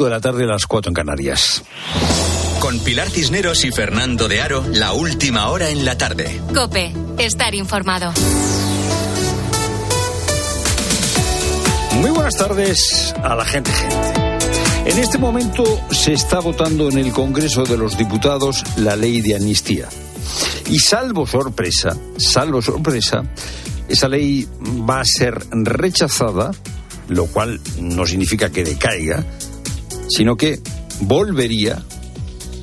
5 de la tarde a las 4 en Canarias. Con Pilar Cisneros y Fernando de Aro, la última hora en la tarde. Cope, estar informado. Muy buenas tardes a la gente, gente. En este momento se está votando en el Congreso de los Diputados la ley de amnistía. Y salvo sorpresa, salvo sorpresa, esa ley va a ser rechazada, lo cual no significa que decaiga, sino que volvería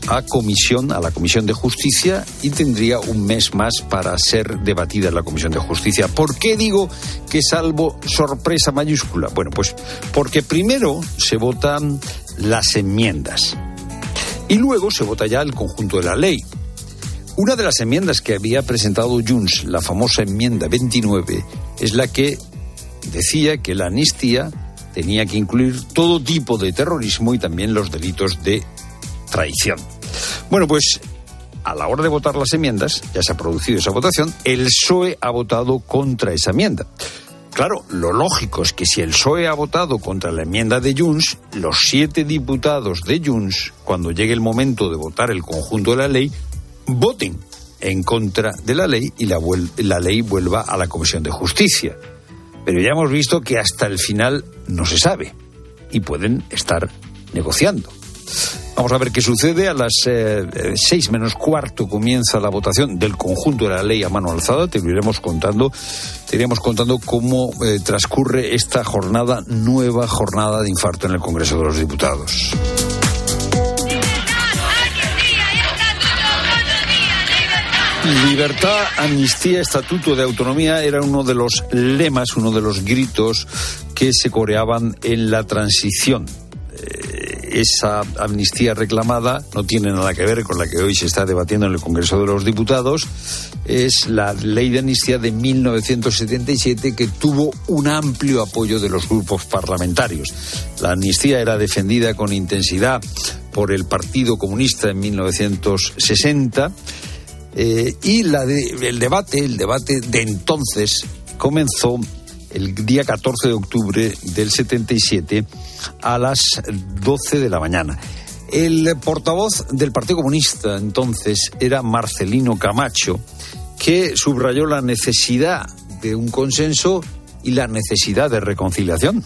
a comisión, a la Comisión de Justicia y tendría un mes más para ser debatida en la Comisión de Justicia. ¿Por qué digo que salvo sorpresa mayúscula? Bueno, pues porque primero se votan las enmiendas y luego se vota ya el conjunto de la ley. Una de las enmiendas que había presentado Junts, la famosa enmienda 29, es la que decía que la amnistía tenía que incluir todo tipo de terrorismo y también los delitos de traición. Bueno, pues a la hora de votar las enmiendas, ya se ha producido esa votación, el PSOE ha votado contra esa enmienda. Claro, lo lógico es que si el PSOE ha votado contra la enmienda de Junts, los siete diputados de Junts, cuando llegue el momento de votar el conjunto de la ley, voten en contra de la ley y la, la ley vuelva a la Comisión de Justicia. Pero ya hemos visto que hasta el final no se sabe y pueden estar negociando. Vamos a ver qué sucede. A las eh, seis menos cuarto comienza la votación del conjunto de la ley a mano alzada. Te iremos contando. Te iremos contando cómo eh, transcurre esta jornada, nueva jornada de infarto en el Congreso de los Diputados. Libertad, amnistía, estatuto de autonomía era uno de los lemas, uno de los gritos que se coreaban en la transición esa amnistía reclamada no tiene nada que ver con la que hoy se está debatiendo en el Congreso de los Diputados. Es la ley de amnistía de 1977 que tuvo un amplio apoyo de los grupos parlamentarios. La amnistía era defendida con intensidad por el Partido Comunista en 1960 eh, y la el debate, el debate de entonces comenzó el día 14 de octubre del 77 a las 12 de la mañana. El portavoz del Partido Comunista entonces era Marcelino Camacho, que subrayó la necesidad de un consenso y la necesidad de reconciliación.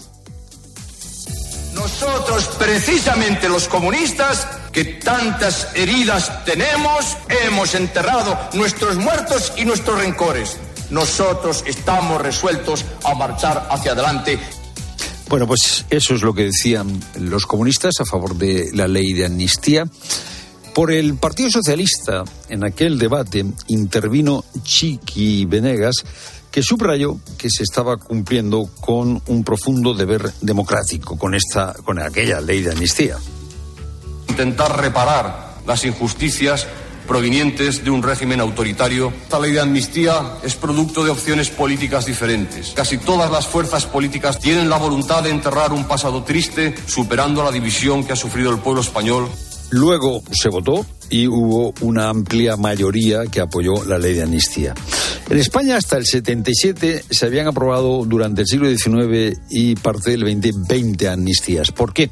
Nosotros, precisamente los comunistas, que tantas heridas tenemos, hemos enterrado nuestros muertos y nuestros rencores. Nosotros estamos resueltos a marchar hacia adelante. Bueno, pues eso es lo que decían los comunistas a favor de la ley de amnistía. Por el Partido Socialista, en aquel debate, intervino Chiqui Venegas, que subrayó que se estaba cumpliendo con un profundo deber democrático con esta, con aquella ley de amnistía. Intentar reparar las injusticias provenientes de un régimen autoritario. Esta ley de amnistía es producto de opciones políticas diferentes. Casi todas las fuerzas políticas tienen la voluntad de enterrar un pasado triste, superando la división que ha sufrido el pueblo español. Luego se votó y hubo una amplia mayoría que apoyó la ley de amnistía. En España hasta el 77 se habían aprobado durante el siglo XIX y parte del XX 20 amnistías. ¿Por qué?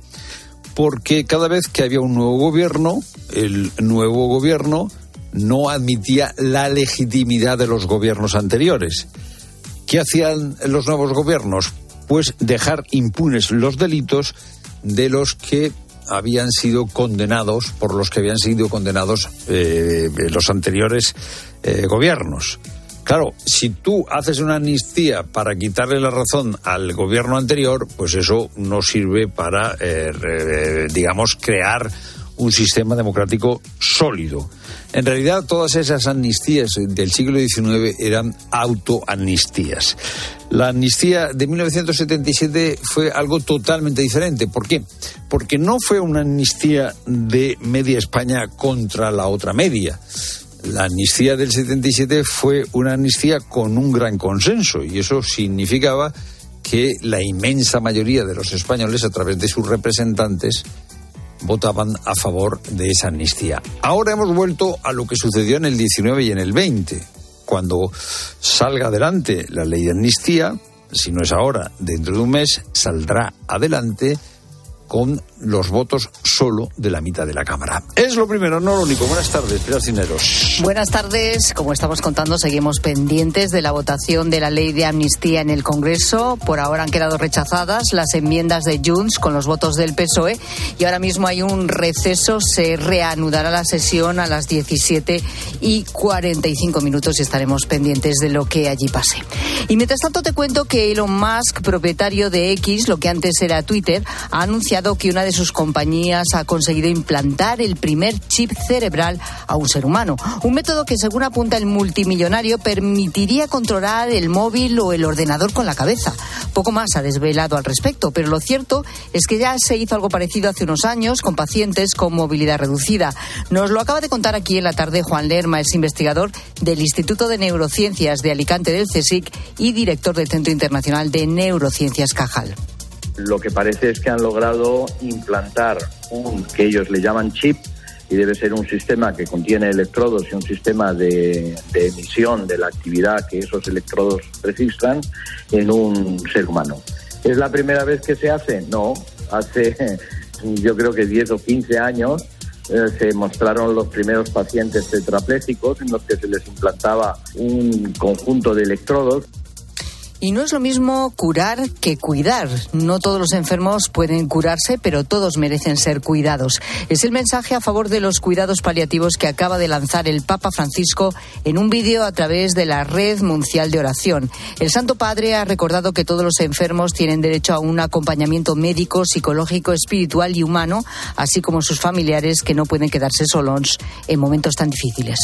Porque cada vez que había un nuevo gobierno, el nuevo gobierno no admitía la legitimidad de los gobiernos anteriores. ¿Qué hacían los nuevos gobiernos? Pues dejar impunes los delitos de los que habían sido condenados, por los que habían sido condenados eh, los anteriores eh, gobiernos. Claro, si tú haces una amnistía para quitarle la razón al gobierno anterior, pues eso no sirve para, eh, digamos, crear un sistema democrático sólido. En realidad, todas esas amnistías del siglo XIX eran autoamnistías. La amnistía de 1977 fue algo totalmente diferente. ¿Por qué? Porque no fue una amnistía de media España contra la otra media la amnistía del 77 fue una amnistía con un gran consenso y eso significaba que la inmensa mayoría de los españoles, a través de sus representantes, votaban a favor de esa amnistía. Ahora hemos vuelto a lo que sucedió en el 19 y en el 20. Cuando salga adelante la ley de amnistía, si no es ahora, dentro de un mes, saldrá adelante con los votos solo de la mitad de la Cámara. Es lo primero, no lo único. Buenas tardes, Pilar Cineros. Buenas tardes. Como estamos contando, seguimos pendientes de la votación de la ley de amnistía en el Congreso. Por ahora han quedado rechazadas las enmiendas de Junts con los votos del PSOE y ahora mismo hay un receso. Se reanudará la sesión a las 17 y 45 minutos y estaremos pendientes de lo que allí pase. Y mientras tanto te cuento que Elon Musk, propietario de X, lo que antes era Twitter, ha anunciado que una de sus compañías ha conseguido implantar el primer chip cerebral a un ser humano. Un método que, según apunta el multimillonario, permitiría controlar el móvil o el ordenador con la cabeza. Poco más ha desvelado al respecto, pero lo cierto es que ya se hizo algo parecido hace unos años con pacientes con movilidad reducida. Nos lo acaba de contar aquí en la tarde Juan Lerma, es investigador del Instituto de Neurociencias de Alicante del CSIC y director del Centro Internacional de Neurociencias Cajal. Lo que parece es que han logrado implantar un que ellos le llaman chip y debe ser un sistema que contiene electrodos y un sistema de, emisión de la actividad que esos electrodos registran en un ser humano. ¿Es la primera vez que se hace? No, hace yo creo que 10 o 15 años eh, se mostraron los primeros pacientes tetraplégicos en los que se les implantaba un conjunto de electrodos. Y no es lo mismo curar que cuidar. No todos los enfermos pueden curarse, pero todos merecen ser cuidados. Es el mensaje a favor de los cuidados paliativos que acaba de lanzar el Papa Francisco en un vídeo a través de la Red Mundial de Oración. El Santo Padre ha recordado que todos los enfermos tienen derecho a un acompañamiento médico, psicológico, espiritual y humano, así como sus familiares que no pueden quedarse solos en momentos tan difíciles.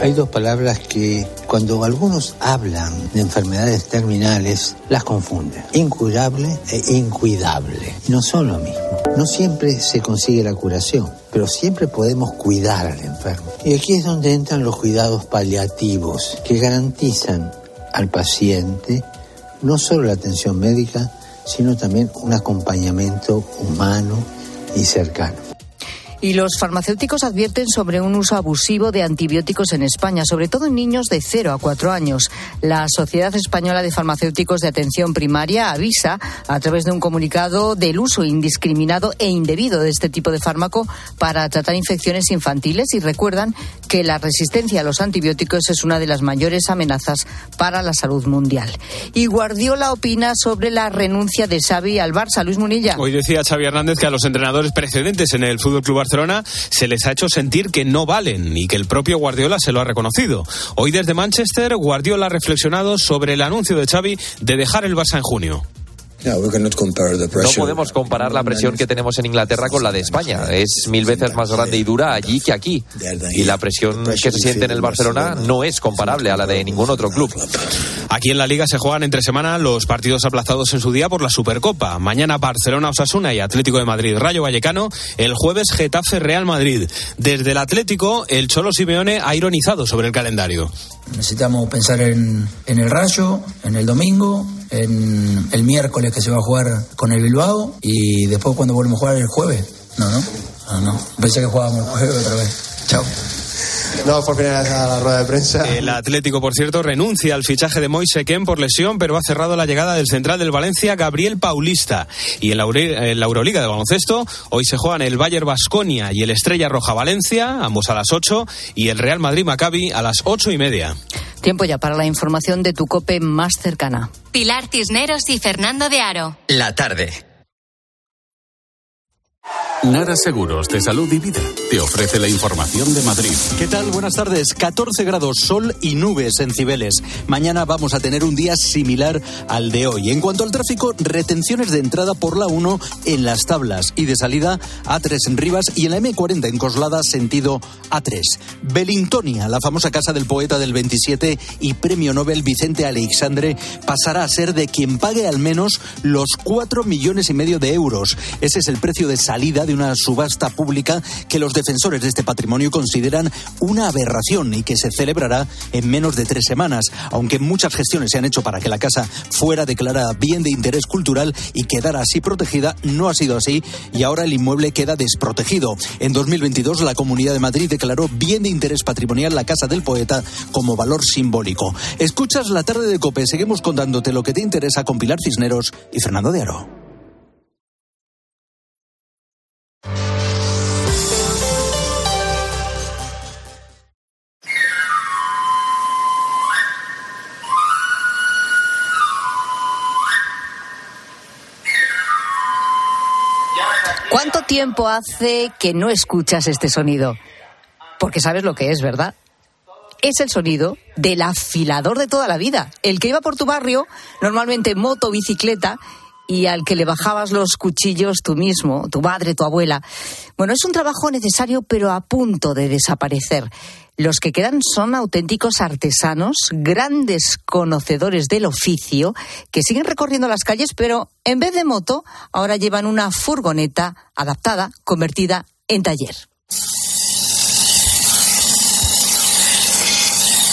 Hay dos palabras que cuando algunos hablan de enfermedades terminales las confunden. Incurable e incuidable. No son lo mismo. No siempre se consigue la curación, pero siempre podemos cuidar al enfermo. Y aquí es donde entran los cuidados paliativos que garantizan al paciente no solo la atención médica, sino también un acompañamiento humano y cercano. Y los farmacéuticos advierten sobre un uso abusivo de antibióticos en España, sobre todo en niños de 0 a 4 años. La Sociedad Española de Farmacéuticos de Atención Primaria avisa, a través de un comunicado, del uso indiscriminado e indebido de este tipo de fármaco para tratar infecciones infantiles y recuerdan que la resistencia a los antibióticos es una de las mayores amenazas para la salud mundial. Y Guardiola opina sobre la renuncia de Xavi al Barça. Luis Munilla. Hoy decía Xavi Hernández que a los entrenadores precedentes en el Fútbol Club Se les ha hecho sentir que no valen y que el propio Guardiola se lo ha reconocido. Hoy desde Manchester, Guardiola ha reflexionado sobre el anuncio de Xavi de dejar el Barça en junio. No podemos comparar la presión que tenemos en Inglaterra con la de España. Es mil veces más grande y dura allí que aquí. Y la presión que se siente en el Barcelona no es comparable a la de ningún otro club. Aquí en la Liga se juegan entre semana los partidos aplazados en su día por la Supercopa. Mañana Barcelona Osasuna y Atlético de Madrid Rayo Vallecano. El jueves Getafe Real Madrid. Desde el Atlético, el Cholo Simeone ha ironizado sobre el calendario. Necesitamos pensar en, en el Rayo, en el domingo, en el miércoles que se va a jugar con el Bilbao y después cuando volvemos a jugar el jueves. No, no, no, no. Pensé que jugábamos el jueves otra vez. Chao. No, por primera vez a la rueda de prensa. El Atlético, por cierto, renuncia al fichaje de Moise Ken por lesión, pero ha cerrado la llegada del central del Valencia, Gabriel Paulista. Y en la, en la Euroliga de baloncesto, hoy se juegan el Bayer Basconia y el Estrella Roja Valencia, ambos a las 8, y el Real Madrid Maccabi a las ocho y media. Tiempo ya para la información de tu cope más cercana. Pilar Cisneros y Fernando de Aro. La tarde. Nara Seguros de Salud y Vida te ofrece la información de Madrid. ¿Qué tal? Buenas tardes. 14 grados, sol y nubes en Cibeles. Mañana vamos a tener un día similar al de hoy. En cuanto al tráfico, retenciones de entrada por la 1 en las tablas y de salida A3 en Rivas y en la M40 en Coslada sentido A3. Belintonia, la famosa casa del poeta del 27 y premio Nobel Vicente Aleixandre, pasará a ser de quien pague al menos los 4 millones y medio de euros. Ese es el precio de salida de una subasta pública que los defensores de este patrimonio consideran una aberración y que se celebrará en menos de tres semanas, aunque muchas gestiones se han hecho para que la casa fuera declarada bien de interés cultural y quedara así protegida, no ha sido así y ahora el inmueble queda desprotegido. En 2022 la Comunidad de Madrid declaró bien de interés patrimonial la casa del poeta como valor simbólico. Escuchas la tarde de Cope, seguimos contándote lo que te interesa con Pilar Cisneros y Fernando de Aro. Tiempo hace que no escuchas este sonido? Porque sabes lo que es, ¿verdad? Es el sonido del afilador de toda la vida, el que iba por tu barrio, normalmente moto, bicicleta, y al que le bajabas los cuchillos tú mismo, tu madre, tu abuela. Bueno, es un trabajo necesario pero a punto de desaparecer. Los que quedan son auténticos artesanos, grandes conocedores del oficio, que siguen recorriendo las calles, pero en vez de moto, ahora llevan una furgoneta adaptada, convertida en taller.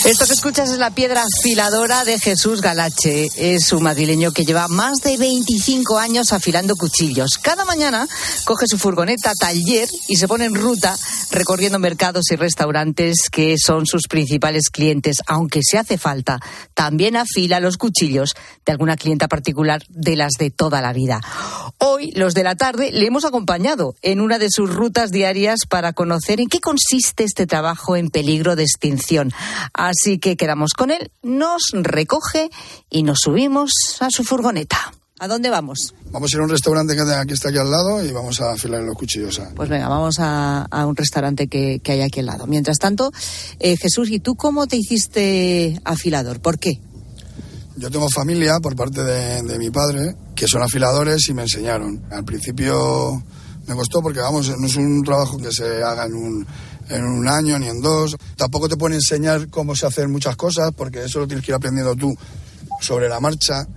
Esto que escuchas es la piedra afiladora de Jesús Galache. Es un madrileño que lleva más de 25 años afilando cuchillos. Cada mañana coge su furgoneta taller y se pone en ruta recorriendo mercados y restaurantes que son sus principales clientes. Aunque se hace falta, también afila los cuchillos de alguna clienta particular de las de toda la vida. Hoy, los de la tarde, le hemos acompañado en una de sus rutas diarias para conocer en qué consiste este trabajo en peligro de extinción. Que quedamos con él, nos recoge y nos subimos a su furgoneta. ¿A dónde vamos? Vamos a ir a un restaurante que está aquí al lado y vamos a afilar los cuchillos. Pues venga, vamos a, un restaurante que, hay aquí al lado. Mientras tanto, eh, Jesús, ¿y tú cómo te hiciste afilador? ¿Por qué? Yo tengo familia por parte de, de mi padre que son afiladores y me enseñaron. Al principio me costó porque, vamos, no es un trabajo que se haga en un, en un año ni en dos. Tampoco te pueden enseñar cómo se hacen muchas cosas, porque eso lo tienes que ir aprendiendo tú sobre la marcha,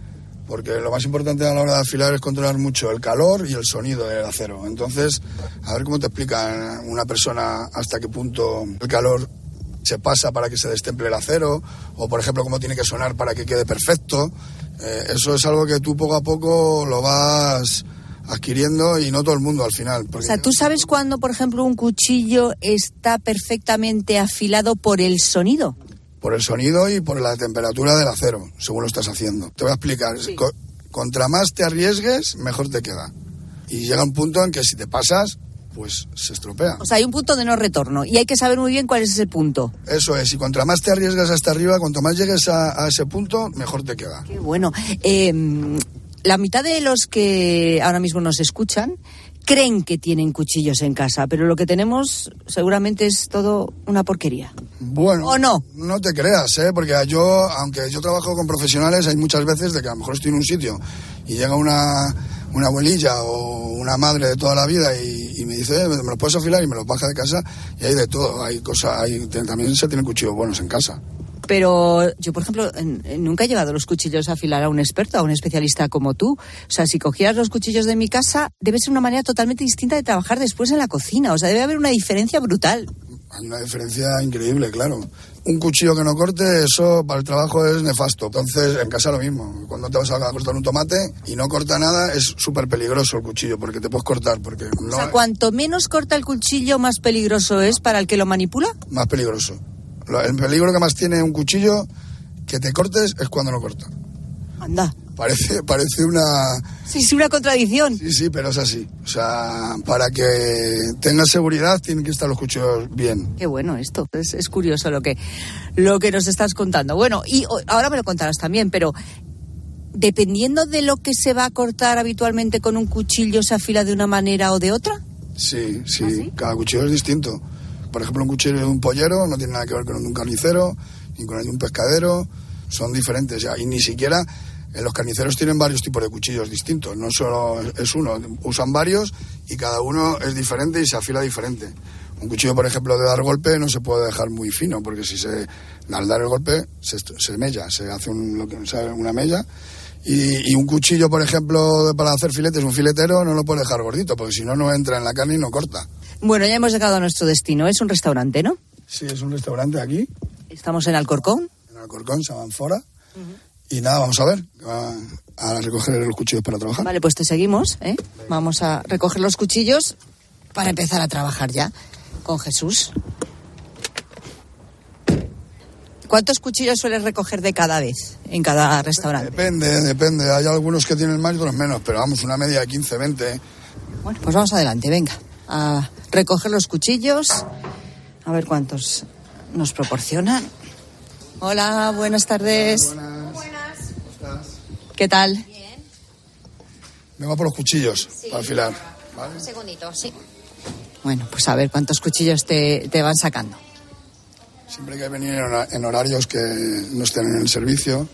porque lo más importante a la hora de afilar es controlar mucho el calor y el sonido del acero. Entonces, a ver cómo te explica una persona hasta qué punto el calor se pasa para que se destemple el acero, o por ejemplo cómo tiene que sonar para que quede perfecto. Eh, eso es algo que tú poco a poco lo vas adquiriendo y no todo el mundo al final. O sea, ¿tú sabes cuándo, por ejemplo, un cuchillo está perfectamente afilado por el sonido? Por el sonido y por la temperatura del acero, según lo estás haciendo. Te voy a explicar. contra más te arriesgues, mejor te queda. Y llega un punto en que si te pasas, pues se estropea. O sea, hay un punto de no retorno y hay que saber muy bien cuál es ese punto. Eso es, y contra más te arriesgas hasta arriba, cuanto más llegues a, ese punto, mejor te queda. Qué bueno. Eh, la mitad de los que ahora mismo nos escuchan creen que tienen cuchillos en casa, pero lo que tenemos seguramente es todo una porquería. Bueno, ¿o no? No te creas, ¿eh? porque yo, aunque yo trabajo con profesionales, hay muchas veces de que a lo mejor estoy en un sitio y llega una, una abuelilla o una madre de toda la vida y, me dice, eh, ¿me lo puedes afilar? Y me lo baja de casa y hay de todo, hay cosas, hay, también se tienen cuchillos buenos en casa. Pero yo, por ejemplo, nunca he llevado los cuchillos a afilar a un experto, a un especialista como tú. O sea, si cogieras los cuchillos de mi casa, debe ser una manera totalmente distinta de trabajar después en la cocina. O sea, debe haber una diferencia brutal. Hay una diferencia increíble, claro. Un cuchillo que no corte, eso para el trabajo es nefasto. Entonces, en casa lo mismo. Cuando te vas a cortar un tomate y no corta nada, es súper peligroso el cuchillo porque te puedes cortar. Porque o sea, cuanto menos corta el cuchillo, más peligroso es para el que lo manipula. Más peligroso. El peligro que más tiene un cuchillo que te cortes es cuando no corta. Anda. Parece, parece una... Sí, sí, una contradicción. Sí, sí, pero es así. O sea, para que tengas seguridad tienen que estar los cuchillos bien. Qué bueno esto. Es, es curioso lo que, lo que nos estás contando. Bueno, y ahora me lo contarás también, pero dependiendo de lo que se va a cortar habitualmente con un cuchillo, ¿se afila de una manera o de otra? Sí, sí. ¿Ah, Cada cuchillo es distinto. Por ejemplo, un cuchillo de un pollero no tiene nada que ver con un carnicero, ni con el de un pescadero, son diferentes ya. Y ni siquiera en los carniceros tienen varios tipos de cuchillos distintos, no solo es uno, usan varios y cada uno es diferente y se afila diferente. Un cuchillo, por ejemplo, de dar golpe no se puede dejar muy fino, porque si se, al dar el golpe se, se mella, se hace un, lo que, una mella. Y, y, un cuchillo, por ejemplo, para hacer filetes, un filetero, no lo puede dejar gordito, porque si no, no entra en la carne y no corta. Bueno, ya hemos llegado a nuestro destino. Es un restaurante, ¿no? Sí, es un restaurante aquí. Estamos en Alcorcón. En Alcorcón, se van fuera. Y nada, vamos a ver. A, recoger los cuchillos para trabajar. Vale, pues te seguimos. ¿eh? Vamos a recoger los cuchillos para empezar a trabajar ya con Jesús. ¿Cuántos cuchillos sueles recoger de cada vez en cada restaurante? Depende, depende. Hay algunos que tienen más y otros menos, pero vamos, una media de 15, 20. Bueno, pues vamos adelante, venga a recoger los cuchillos. A ver cuántos nos proporcionan. Hola, buenas tardes. Buenas. ¿Qué tal? Bien. Vengo por los cuchillos para afilar. Un segundito, sí. Bueno, pues a ver cuántos cuchillos te, te van sacando. Siempre hay que venir en horarios que no estén en el servicio.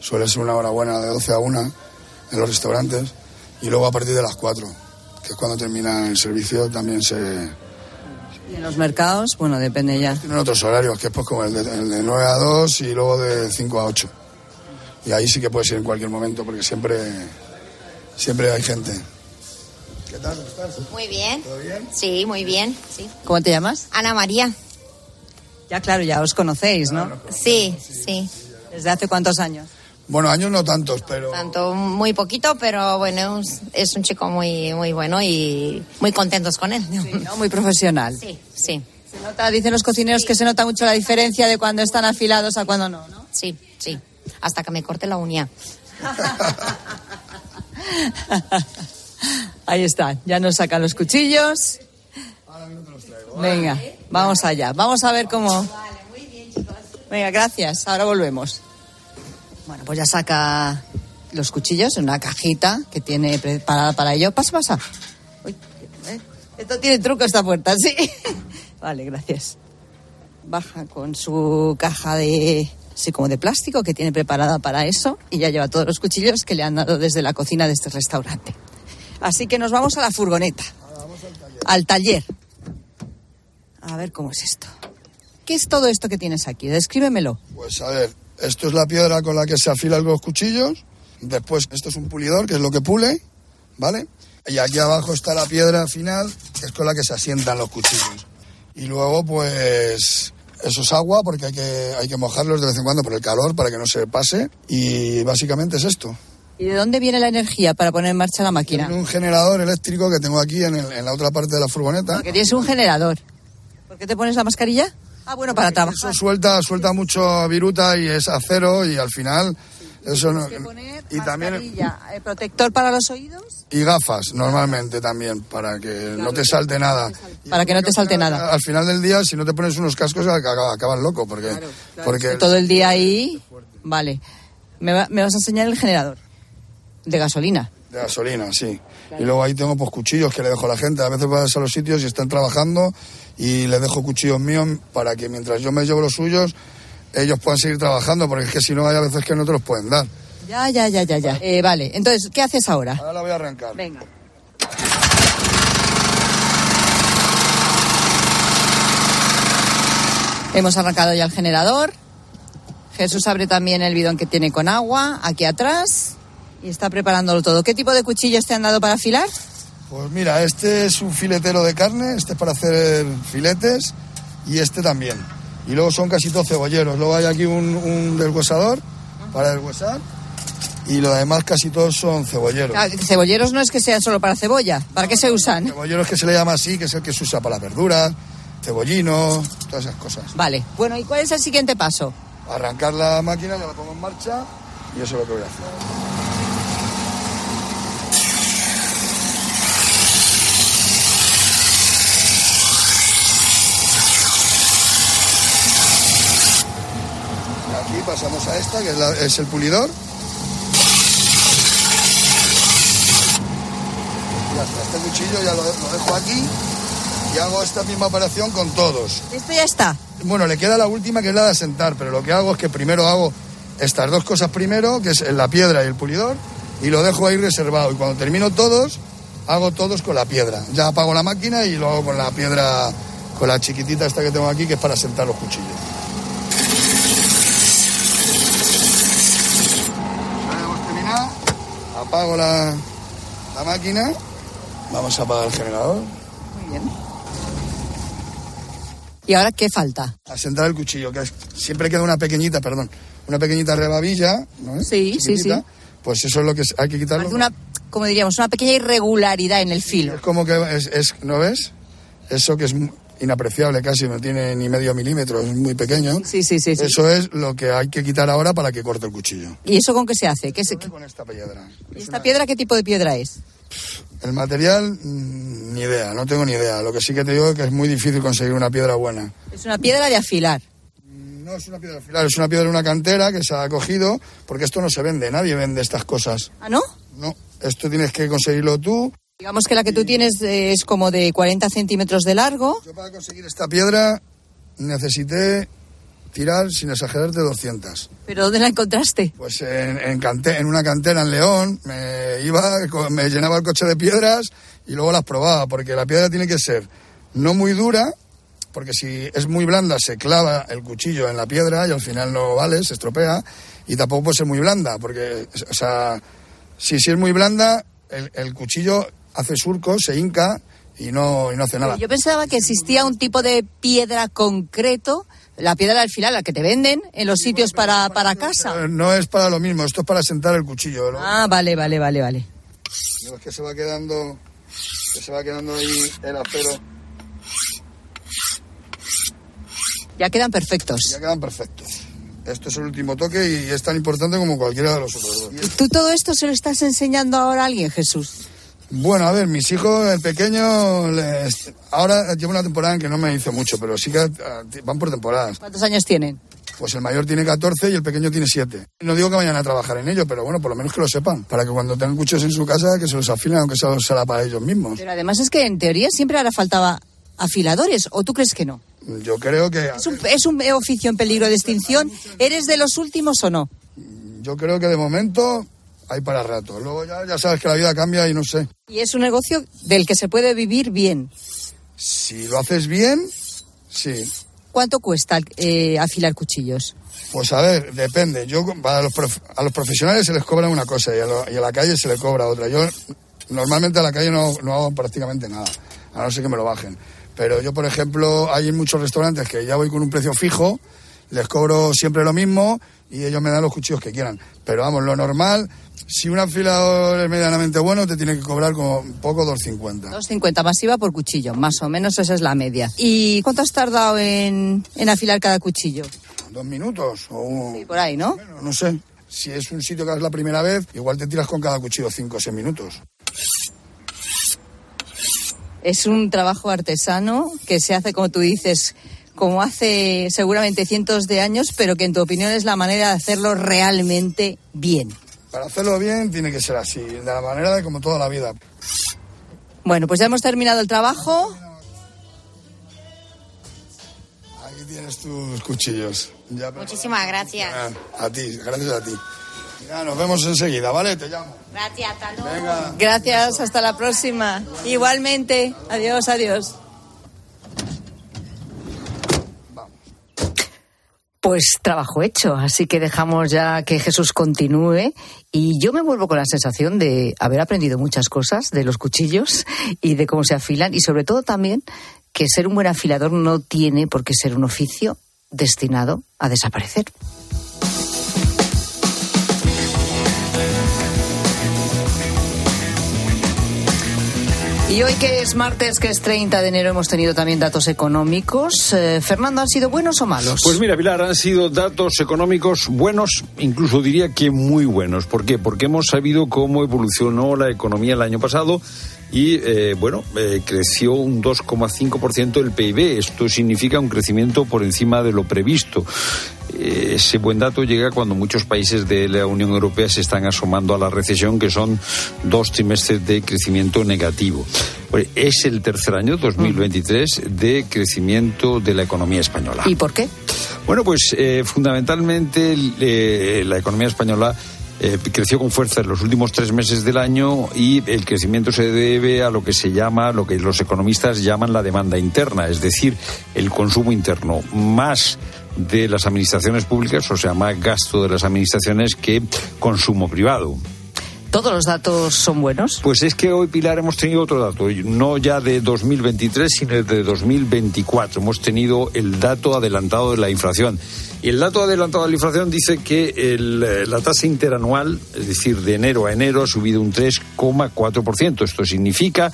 Suele ser una hora buena de 12 a 1 en los restaurantes. Y luego a partir de las 4, que es cuando termina el servicio, también se, Y en los mercados, bueno, depende ya. Tienen otros horarios, que es pues como el de, el de 9 a 2 y luego de 5 a 8. Y ahí sí que puedes ir en cualquier momento porque siempre, siempre hay gente. ¿Qué tal? ¿Cómo estás? Muy bien. ¿Todo bien? Sí, muy bien. Sí. ¿Cómo te llamas? Ana María. Ya, claro, ya os conocéis, ¿no? Sí, sí. ¿Desde hace cuántos años? Bueno, años no tantos, pero Tanto muy poquito, pero bueno, es- es un chico muy muy bueno y muy contentos con él. ¿no? Muy profesional. Sí, sí. Se nota, dicen los cocineros que se nota mucho la diferencia de cuando están afilados a cuando no, ¿no? Sí, sí. Hasta que me corte la uña. Ahí están, ya nos sacan los cuchillos. Venga, vamos allá. Vamos a ver cómo. Venga, gracias. Ahora volvemos. Bueno, pues ya saca los cuchillos en una cajita que tiene preparada para ello. Pasa, pasa. Uy, eh, Esto tiene truco esta puerta, sí. Vale, gracias. Baja con su caja de así como de plástico que tiene preparada para eso y ya lleva todos los cuchillos que le han dado desde la cocina de este restaurante. Así que nos vamos a la furgoneta. Al taller. A ver cómo es esto. ¿Qué es todo esto que tienes aquí? Descríbemelo. pues a ver, esto es la piedra con la que se afilan los cuchillos. Después, esto es un pulidor, que es lo que pule, ¿vale? Y aquí abajo está la piedra final, que es con la que se asientan los cuchillos. Y luego, pues, eso es agua, porque hay que, hay que mojarlos de vez en cuando por el calor, para que no se pase. Y básicamente es esto. ¿Y de dónde viene la energía para poner en marcha la máquina? Un generador eléctrico que tengo aquí en, el- en la otra parte de la furgoneta. Porque tienes un generador. ¿Por qué te pones la mascarilla? Ah, bueno, para trabajar. Eso suelta, suelta mucho viruta y es acero y al final eso no, y también Mascarilla, eh, protector para los oídos, y gafas normalmente también para que no te salte nada. para que no te salte nada. Al final del día si no te pones unos cascos acabas, acabas loco porque porque Todo el día ahí. Vale. Me, va- me vas a enseñar el generador de gasolina. de gasolina, sí. Y luego ahí tengo pues cuchillos que le dejo a la gente. A veces vas a los sitios y están trabajando y les dejo cuchillos míos para que mientras yo me llevo los suyos ellos puedan seguir trabajando porque es que si no hay a veces que no te los pueden dar. Ya, ya, ya, ya, ya. Eh, vale, entonces, ¿qué haces ahora? Ahora la voy a arrancar. Venga. Hemos arrancado ya el generador. Jesús abre también el bidón que tiene con agua aquí atrás y está preparándolo todo. ¿Qué tipo de cuchillos te han dado para afilar? Pues mira, este es un filetero de carne, este es para hacer filetes y este también. Y luego son casi todos cebolleros. Luego hay aquí un, un deshuesador para deshuesar y lo demás casi todos son cebolleros. Ah, Cebolleros no es que sean solo para cebolla. ¿Para qué se usan? Cebolleros que se le llama así, que es el que se usa para las verduras, cebollino, todas esas cosas. Vale. Bueno, ¿y cuál es el siguiente paso? Arrancar la máquina, ya la pongo en marcha y eso es lo que voy a hacer. Aquí pasamos a esta, que es, la- es el pulidor. Ya está, este cuchillo ya lo, lo dejo aquí y hago esta misma operación con todos. Esto ya está. Bueno, le queda la última que es la de asentar, pero lo que hago es que primero hago estas dos cosas primero, que es la piedra y el pulidor, y lo dejo ahí reservado. Y cuando termino todos, hago todos con la piedra. Ya apago la máquina y lo hago con la piedra, con la chiquitita esta que tengo aquí, que es para asentar los cuchillos. Ya hemos terminado. Apago la, la máquina. Vamos a apagar el generador. Muy bien. ¿Y ahora qué falta? asentar el cuchillo, que es- siempre queda una pequeñita, perdón, una pequeñita rebabilla, ¿no? es? Sí, sí, Chiquitita. sí. Pues eso es lo que hay que quitarlo. Una, como diríamos, una pequeña irregularidad en el filo. Es como que es, es- ¿no ves? Eso que es inapreciable casi, no tiene ni medio milímetro, es muy pequeño. Sí, sí, sí. sí. Eso es lo que hay que quitar ahora para que corte el cuchillo. ¿Y eso con qué se hace? ¿Qué se- Con esta piedra. ¿Y esta piedra qué tipo de piedra es? El material, mm, ni idea, no tengo ni idea. Lo que sí que te digo es que es muy difícil conseguir una piedra buena. Es una piedra de afilar. No es una piedra afilar, es una piedra de una cantera que se ha cogido, porque esto no se vende, nadie vende estas cosas. ¿Ah, no? No, esto tienes que conseguirlo tú. Digamos que la que tú tienes es como de 40 centímetros de largo. Yo para conseguir esta piedra necesité tirar, sin exagerarte, 200. ¿Pero dónde la encontraste? Pues en, en, en una cantera en León, me iba, me llenaba el coche de piedras y luego las probaba, porque la piedra tiene que ser no muy dura, porque si es muy blanda se clava el cuchillo en la piedra y al final no vale, se estropea, y tampoco puede ser muy blanda, porque, o sea, si, si es muy blanda, el, el cuchillo hace surcos, se hinca y no, y no hace nada. Yo pensaba que existía un tipo de piedra concreto la piedra de alfilar, la que te venden en los sitios para, para casa. No es para lo mismo, esto es para sentar el cuchillo. ¿no? Ah, vale, vale, vale, vale. Es que se va quedando, que se va quedando ahí el acero. Ya quedan perfectos. Ya quedan perfectos. Esto es el último toque y es tan importante como cualquiera de los otros. ¿Tú todo esto se lo estás enseñando ahora a alguien, Jesús? Bueno, a ver, mis hijos, el pequeño, les... ahora llevo una temporada en que no me hizo mucho, pero sí que ah, van por temporadas. ¿Cuántos años tienen? Pues el mayor tiene 14 y el pequeño tiene 7. No digo que vayan a trabajar en ello, pero bueno, por lo menos que lo sepan, para que cuando tengan cuchillos en su casa, que se los afilen, aunque sea, será para ellos mismos. Pero además es que en teoría siempre hará faltaba afiladores, ¿o tú crees que no? Yo creo que... ¿Es un, ¿Es un oficio en peligro de extinción? ¿Eres de los últimos o no? Yo creo que de momento hay para rato. Luego ya, ya sabes que la vida cambia y no sé. Y es un negocio del que se puede vivir bien. Si lo haces bien, sí. ¿Cuánto cuesta eh, afilar cuchillos? Pues a ver, depende. Yo a los, a los profesionales se les cobra una cosa y a, lo, y a, la calle se le cobra otra. Yo normalmente a la calle no, no hago prácticamente nada, a no ser que me lo bajen. Pero yo, por ejemplo, hay muchos restaurantes que ya voy con un precio fijo, les cobro siempre lo mismo y ellos me dan los cuchillos que quieran. Pero vamos, lo normal si un afilador es medianamente bueno, te tiene que cobrar como poco 2,50. 2,50 masiva por cuchillo, más o menos esa es la media. ¿Y cuánto has tardado en, en afilar cada cuchillo? Dos minutos o un... Sí, por ahí, ¿no? Bueno, no sé. Si es un sitio que es la primera vez, igual te tiras con cada cuchillo 5 o 6 minutos. Es un trabajo artesano que se hace, como tú dices, como hace seguramente cientos de años, pero que en tu opinión es la manera de hacerlo realmente bien. Para hacerlo bien tiene que ser así, de la manera de como toda la vida. Bueno, pues ya hemos terminado el trabajo. Aquí tienes tus cuchillos. Ya, Muchísimas gracias. A, ti, gracias a ti. Ya, nos vemos enseguida, ¿vale? Te llamo. Gracias, hasta luego. Venga. Gracias, hasta la próxima. Igualmente. Adiós, adiós. Pues trabajo hecho, así que dejamos ya que Jesús continúe. Y yo me vuelvo con la sensación de haber aprendido muchas cosas de los cuchillos y de cómo se afilan. Y sobre todo también que ser un buen afilador no tiene por qué ser un oficio destinado a desaparecer. Y hoy que es martes, que es 30 de enero, hemos tenido también datos económicos. Eh, Fernando, ¿han sido buenos o malos? Pues mira, Pilar, han sido datos económicos buenos, incluso diría que muy buenos. ¿Por qué? Porque hemos sabido cómo evolucionó la economía el año pasado y, eh, bueno, eh, creció un 2,5% el PIB. Esto significa un crecimiento por encima de lo previsto. Ese buen dato llega cuando muchos países de la Unión Europea se están asomando a la recesión, que son dos trimestres de crecimiento negativo. Es el tercer año, 2023, de crecimiento de la economía española. ¿Y por qué? Bueno, pues eh, fundamentalmente eh, la economía española eh, creció con fuerza en los últimos tres meses del año y el crecimiento se debe a lo que se llama, lo que los economistas llaman la demanda interna, es decir, el consumo interno. Más de las administraciones públicas, o sea, más gasto de las administraciones que consumo privado. ¿Todos los datos son buenos? Pues es que hoy, Pilar, hemos tenido otro dato, no ya de 2023, sino de 2024. Hemos tenido el dato adelantado de la inflación. Y el dato adelantado de la inflación dice que el, la tasa interanual, es decir, de enero a enero, ha subido un 3,4%. Esto significa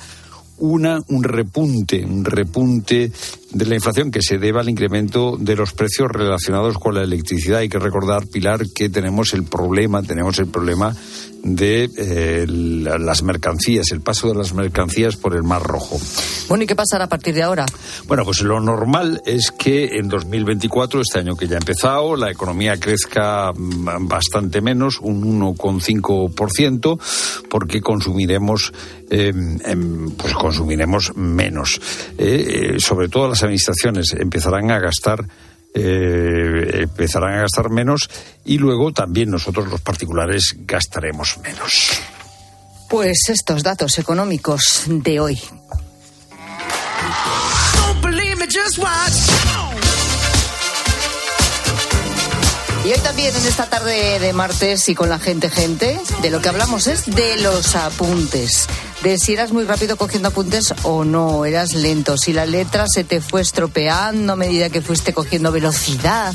una, un repunte, un repunte de la inflación que se debe al incremento de los precios relacionados con la electricidad. Hay que recordar, Pilar, que tenemos el problema, tenemos el problema de eh, las mercancías, el paso de las mercancías por el Mar Rojo. Bueno, ¿y qué pasará a partir de ahora? Bueno, pues lo normal es que en 2024, este año que ya ha empezado, la economía crezca mm, bastante menos, un 1,5%, porque consumiremos, em, em, pues consumiremos menos. Eh, eh, sobre todo las administraciones empezarán a gastar eh, empezarán a gastar menos y luego también nosotros los particulares gastaremos menos. Pues estos datos económicos de hoy. Y hoy también en esta tarde de martes y con la gente gente, de lo que hablamos es de los apuntes de si eras muy rápido cogiendo apuntes o no, eras lento, si la letra se te fue estropeando a medida que fuiste cogiendo velocidad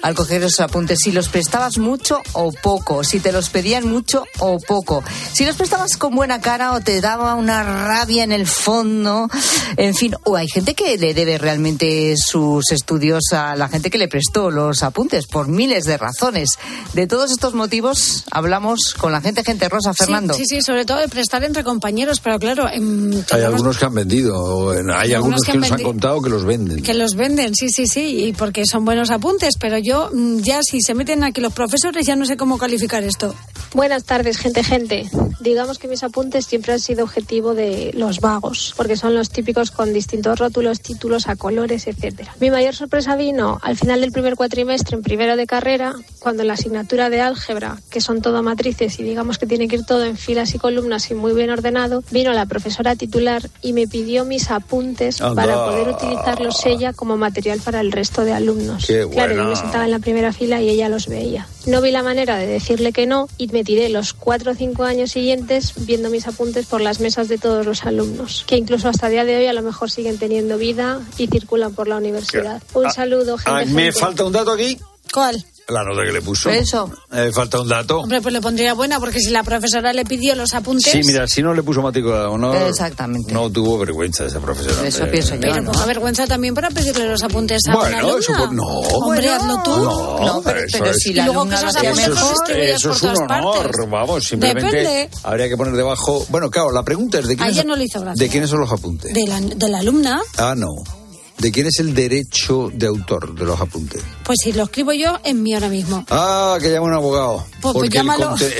al coger esos apuntes, si los prestabas mucho o poco, si te los pedían mucho o poco, si los prestabas con buena cara o te daba una rabia en el fondo, en fin, o hay gente que le debe realmente sus estudios a la gente que le prestó los apuntes por miles de razones. De todos estos motivos hablamos con la gente, gente Rosa Fernando. Sí, sí, sobre todo de prestar entre compañeros pero claro. hay algunos que han vendido, hay algunos que, nos han contado que los venden. Que los venden, sí, sí, sí, y porque son buenos apuntes, pero yo mm, ya si se meten aquí los profesores ya no sé cómo calificar esto. Buenas tardes, gente, gente. Digamos que mis apuntes siempre han sido objetivo de los vagos, porque son los típicos con distintos rótulos, títulos a colores, etcétera. Mi mayor sorpresa vino al final del primer cuatrimestre en primero de carrera, cuando en la asignatura de álgebra, que son todo matrices y digamos que tiene que ir todo en filas y columnas y muy bien ordenado, vino la profesora titular y me pidió mis apuntes para poder utilizarlos ella como material para el resto de alumnos. claro, yo me sentaba en la primera fila y ella los veía. No vi la manera de decirle que no y me tiré los cuatro o cinco años siguientes viendo mis apuntes por las mesas de todos los alumnos, que incluso hasta el día de hoy a lo mejor siguen teniendo vida y circulan por la universidad. Un ah, saludo, gente. Ah, me falta un dato aquí. ¿Cuál? La nota que le puso. Eso. Eh, falta un dato. Hombre, pues le pondría buena, porque si la profesora le pidió los apuntes. Sí, mira, si no le puso matrícula no. Exactamente. No tuvo vergüenza esa profesora. Eso pienso yo. Pero ponga vergüenza también para pedirle los apuntes a bueno, una eso pues, no. Hombre, hazlo tú. No, pero, pero, si la y luego que esos apuntes los distribuías Eso es un honor, vamos, simplemente Depende. habría que poner debajo. Bueno, claro, la pregunta es de quién. no le hizo gracia. ¿De quiénes son los apuntes? De la, de la alumna. Ah, no. ¿De quién es el derecho de autor de los apuntes? Pues si lo escribo yo, es mío ahora mismo. Ah, que llame un abogado. Pues, pues Porque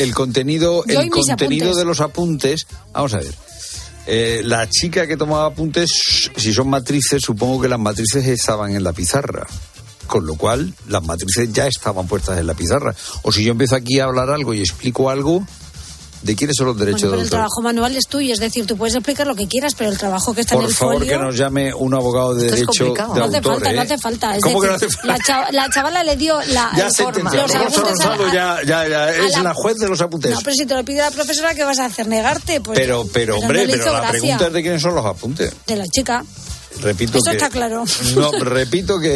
el, contenido, el contenido de los apuntes. Vamos a ver. Eh, la chica que tomaba apuntes, si son matrices, supongo que las matrices estaban en la pizarra. Con lo cual, las matrices ya estaban puestas en la pizarra. O si yo empiezo aquí a hablar algo y explico algo, ¿De quiénes son los derechos bueno, pero El trabajo manual es tuyo, es decir, tú puedes explicar lo que quieras, pero el trabajo que está en el folio... Por favor, que nos llame un abogado de derecho de no hace autor, falta, ¿eh? no hace falta. Es ¿Cómo decir, que no hace falta? La, chav la, chavala le dio la ya forma. Rosado ya, ya, ya es la, la, juez de los apuntes. No, pero si te lo pide la profesora, ¿qué vas a hacer? ¿Negarte? Pues, pero, pero, pero hombre, no pero la gracia. pregunta es de quiénes son los apuntes. De la chica. Repito Eso que, está claro. No, repito que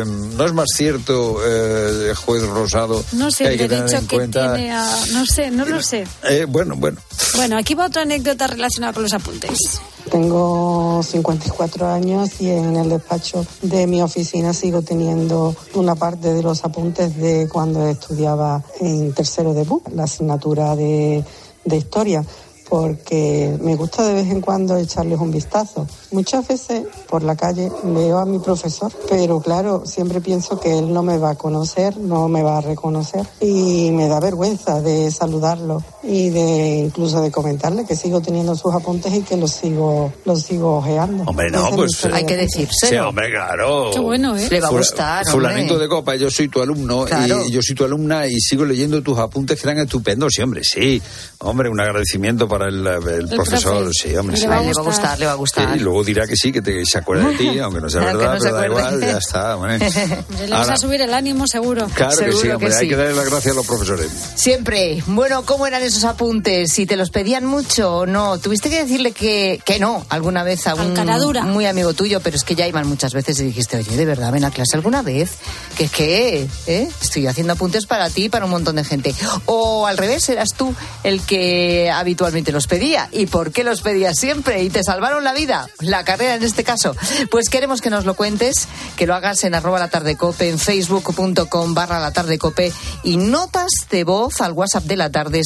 eh, no es más cierto, eh, juez Rosado. No sé, que hay el que derecho que cuenta... tiene a. No sé, no lo sé. Eh, bueno, bueno. Bueno, aquí va otra anécdota relacionada con los apuntes. Tengo 54 años y en el despacho de mi oficina sigo teniendo una parte de los apuntes de cuando estudiaba en tercero de BU, la asignatura de, de historia porque me gusta de vez en cuando echarles un vistazo. Muchas veces por la calle veo a mi profesor, pero claro, siempre pienso que él no me va a conocer, no me va a reconocer y me da vergüenza de saludarlo y de incluso de comentarle que sigo teniendo sus apuntes y que los sigo los sigo ojeando. Hombre, no, pues hay que decirse. Sí, hombre, claro. Qué bueno, ¿eh? Le va a gustar, Fulanito hombre. de copa, yo soy tu alumno Claro. y yo soy tu alumna y sigo leyendo tus apuntes que eran estupendos, sí, hombre, sí. Hombre, un agradecimiento para el, el profesor, profe. sí, hombre, Le sí. va a le va a gustar, le va a gustar. Sí, y luego dirá que sí, que te, se acuerda de ti, aunque no sea Aunque verdad, no pero da igual, ya está. hombre. Le vas Ahora- a subir el ánimo, seguro. Claro que sí, Seguro hombre, que hay sí. que darle las gracias a los profesores. Siempre. Bueno, ¿cómo eran esos apuntes? Si te los pedían mucho o no. Tuviste que decirle que, que no alguna vez a un Alcaradura. muy amigo tuyo, pero es que ya iban muchas veces y dijiste, oye, de verdad, ven a clase alguna vez. Que es que ¿eh? estoy haciendo apuntes para ti y para un montón de gente. O al revés, eras tú el que habitualmente te los pedía. ¿Y por qué los pedías siempre? ¿Y te salvaron la vida? La carrera en este caso. Pues queremos que nos lo cuentes, que lo hagas en arroba la tarde cope, en facebook.com barra la tarde cope y notas de voz al WhatsApp de la tarde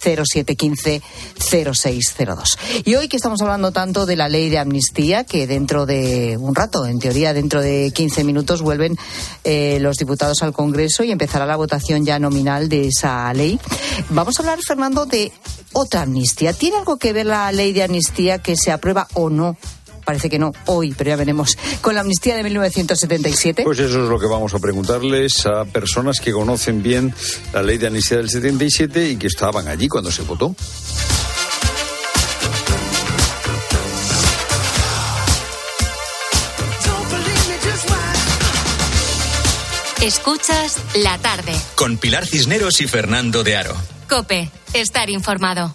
60715 0602. Y hoy que estamos hablando tanto de la ley de amnistía, que dentro de un rato, en teoría dentro de 15 minutos, vuelven eh, los diputados al Congreso y empezará la votación ya nominal de esa ley. Vamos a hablar, Fernando, de otra amnistía. ¿Tiene algo que ver la ley de amnistía que se aprueba o no parece que no hoy, pero ya veremos, con la amnistía de 1977? Pues eso es lo que vamos a preguntarles a personas que conocen bien la ley de amnistía del 77 y que estaban allí cuando se votó. Escuchas la tarde. Con Pilar Cisneros y Fernando de Aro. Cope, estar informado.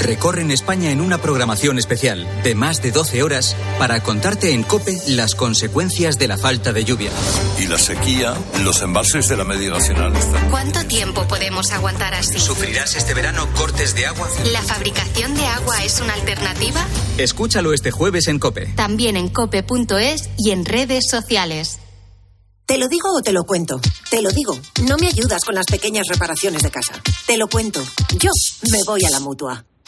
recorren España en una programación especial de más de 12 horas para contarte en COPE las consecuencias de la falta de lluvia. Y la sequía, los embalses de la media nacional. ¿Cuánto tiempo podemos aguantar así? ¿Sufrirás este verano cortes de agua? ¿La fabricación de agua es una alternativa? Escúchalo este jueves en COPE. También en cope.es y en redes sociales. ¿Te lo digo o te lo cuento? Te lo digo. No me ayudas con las pequeñas reparaciones de casa. Te lo cuento. Yo me voy a la mutua.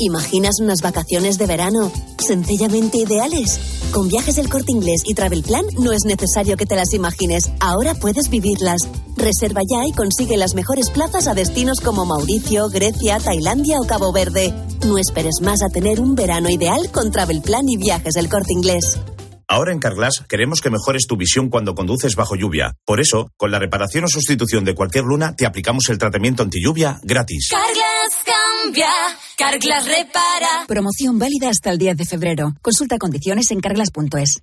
¿Imaginas unas vacaciones de verano sencillamente ideales? Con viajes del corte inglés y Travel Plan no es necesario que te las imagines, ahora puedes vivirlas. Reserva ya y consigue las mejores plazas a destinos como Mauricio, Grecia, Tailandia o Cabo Verde. No esperes más a tener un verano ideal con Travel Plan y viajes del corte inglés. Ahora en Carglass queremos que mejores tu visión cuando conduces bajo lluvia. Por eso, con la reparación o sustitución de cualquier luna, te aplicamos el tratamiento anti lluvia gratis. Carglass cambia, Carglass repara. Promoción válida hasta el 10 de febrero. Consulta condiciones en carglass.es.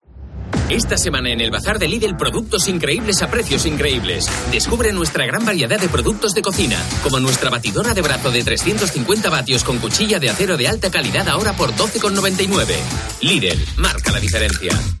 Esta semana en el Bazar de Lidl, productos increíbles a precios increíbles. Descubre nuestra gran variedad de productos de cocina, como nuestra batidora de brazo de 350 vatios con cuchilla de acero de alta calidad ahora por 12,99. Lidl, marca la diferencia.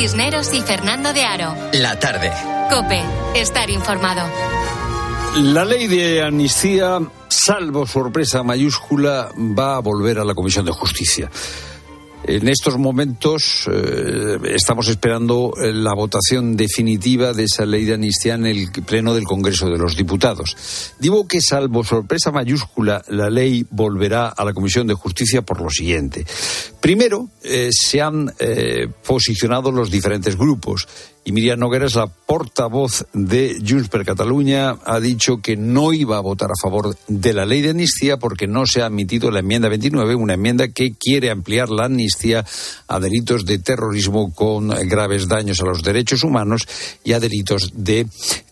Cisneros y Fernando de Aro. La tarde. Cope, estar informado. La ley de amnistía, salvo sorpresa mayúscula, va a volver a la Comisión de Justicia. En estos momentos eh, estamos esperando eh, la votación definitiva de esa ley de amnistía en el Pleno del Congreso de los Diputados. Digo que, salvo sorpresa mayúscula, la ley volverá a la Comisión de Justicia por lo siguiente. Primero, eh, se han posicionado los diferentes grupos y Miriam Nogueras, la portavoz de Junts per Cataluña, ha dicho que no iba a votar a favor de la ley de amnistía porque no se ha admitido la enmienda 29, una enmienda que quiere ampliar la amnistía a delitos de terrorismo con graves daños a los derechos humanos y a delitos de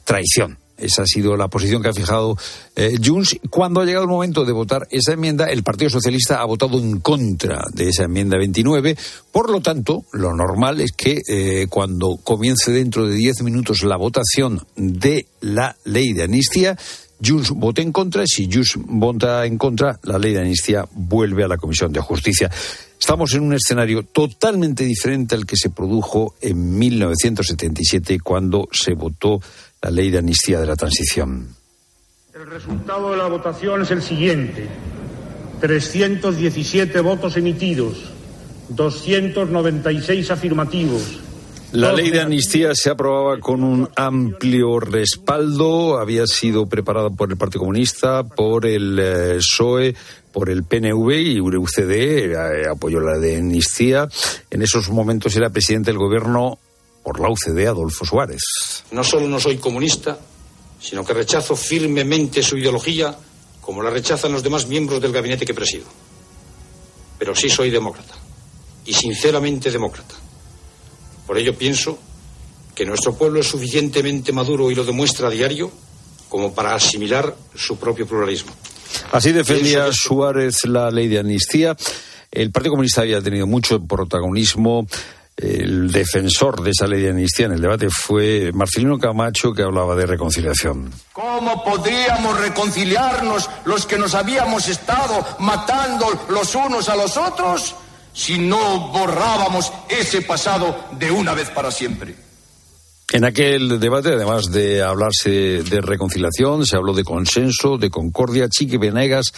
traición. Esa ha sido la posición que ha fijado eh, Junts. Cuando ha llegado el momento de votar esa enmienda, el Partido Socialista ha votado en contra de esa enmienda 29. Por lo tanto, lo normal es que eh, cuando comience dentro de diez minutos la votación de la ley de amnistía, Junts vote en contra. Si Junts vota en contra, la ley de amnistía vuelve a la Comisión de Justicia. Estamos en un escenario totalmente diferente al que se produjo en 1977 cuando se votó la ley de amnistía de la transición. El resultado de la votación es el siguiente. 317 votos emitidos, 296 afirmativos. La ley de amnistía se aprobaba con un amplio respaldo. Había sido preparada por el Partido Comunista, por el eh, PSOE, por el PNV y UCD eh, apoyó la de amnistía. En esos momentos era presidente del gobierno por la UCD Adolfo Suárez. No solo no soy comunista, sino que rechazo firmemente su ideología como la rechazan los demás miembros del gabinete que presido. Pero sí soy demócrata, y sinceramente demócrata. Por ello pienso que nuestro pueblo es suficientemente maduro y lo demuestra a diario como para asimilar su propio pluralismo. Así defendía Suárez la ley de amnistía. El Partido Comunista había tenido mucho protagonismo el defensor de esa ley de amnistía en el debate fue Marcelino Camacho, que hablaba de reconciliación. ¿Cómo podríamos reconciliarnos los que nos habíamos estado matando los unos a los otros si no borrábamos ese pasado de una vez para siempre? En aquel debate, además de hablarse de reconciliación, se habló de consenso, de concordia. Chiqui Venegas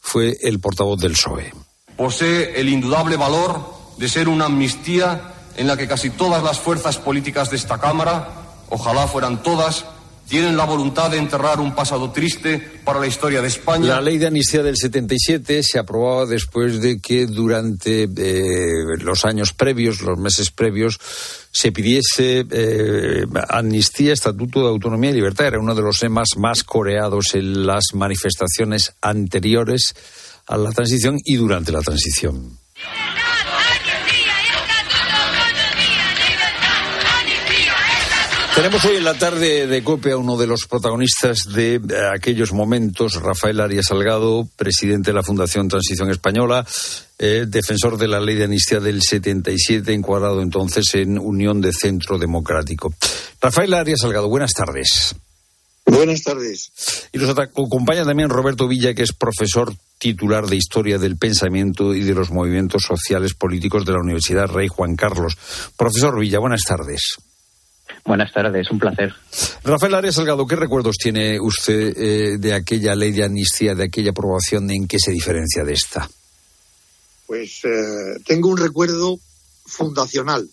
fue el portavoz del PSOE. Posee el indudable valor de ser una amnistía en la que casi todas las fuerzas políticas de esta Cámara, ojalá fueran todas, tienen la voluntad de enterrar un pasado triste para la historia de España. La ley de amnistía del 77 se aprobaba después de que durante eh, los años previos, los meses previos, se pidiese eh, amnistía, estatuto de autonomía y libertad. Era uno de los temas más coreados en las manifestaciones anteriores a la transición y durante la transición. Tenemos hoy en la tarde de COPE a uno de los protagonistas de aquellos momentos, Rafael Arias Salgado, presidente de la Fundación Transición Española, eh, defensor de la ley de amnistía del 77, encuadrado entonces en Unión de Centro Democrático. Rafael Arias Salgado, buenas tardes. Buenas tardes. Y nos acompaña también Roberto Villa, que es profesor titular de Historia del Pensamiento y de los Movimientos Sociales Políticos de la Universidad Rey Juan Carlos. Profesor Villa, buenas tardes. Buenas tardes, un placer. Rafael Arias Salgado, ¿qué recuerdos tiene usted eh, de aquella ley de amnistía, de aquella aprobación? ¿En qué se diferencia de esta? Pues eh, tengo un recuerdo fundacional,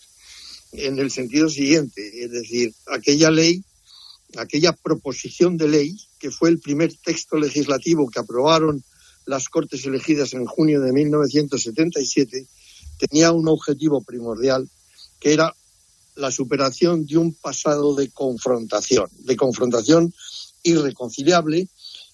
en el sentido siguiente, es decir, aquella ley, aquella proposición de ley, que fue el primer texto legislativo que aprobaron las Cortes elegidas en junio de 1977, tenía un objetivo primordial, que era la superación de un pasado de confrontación, de confrontación irreconciliable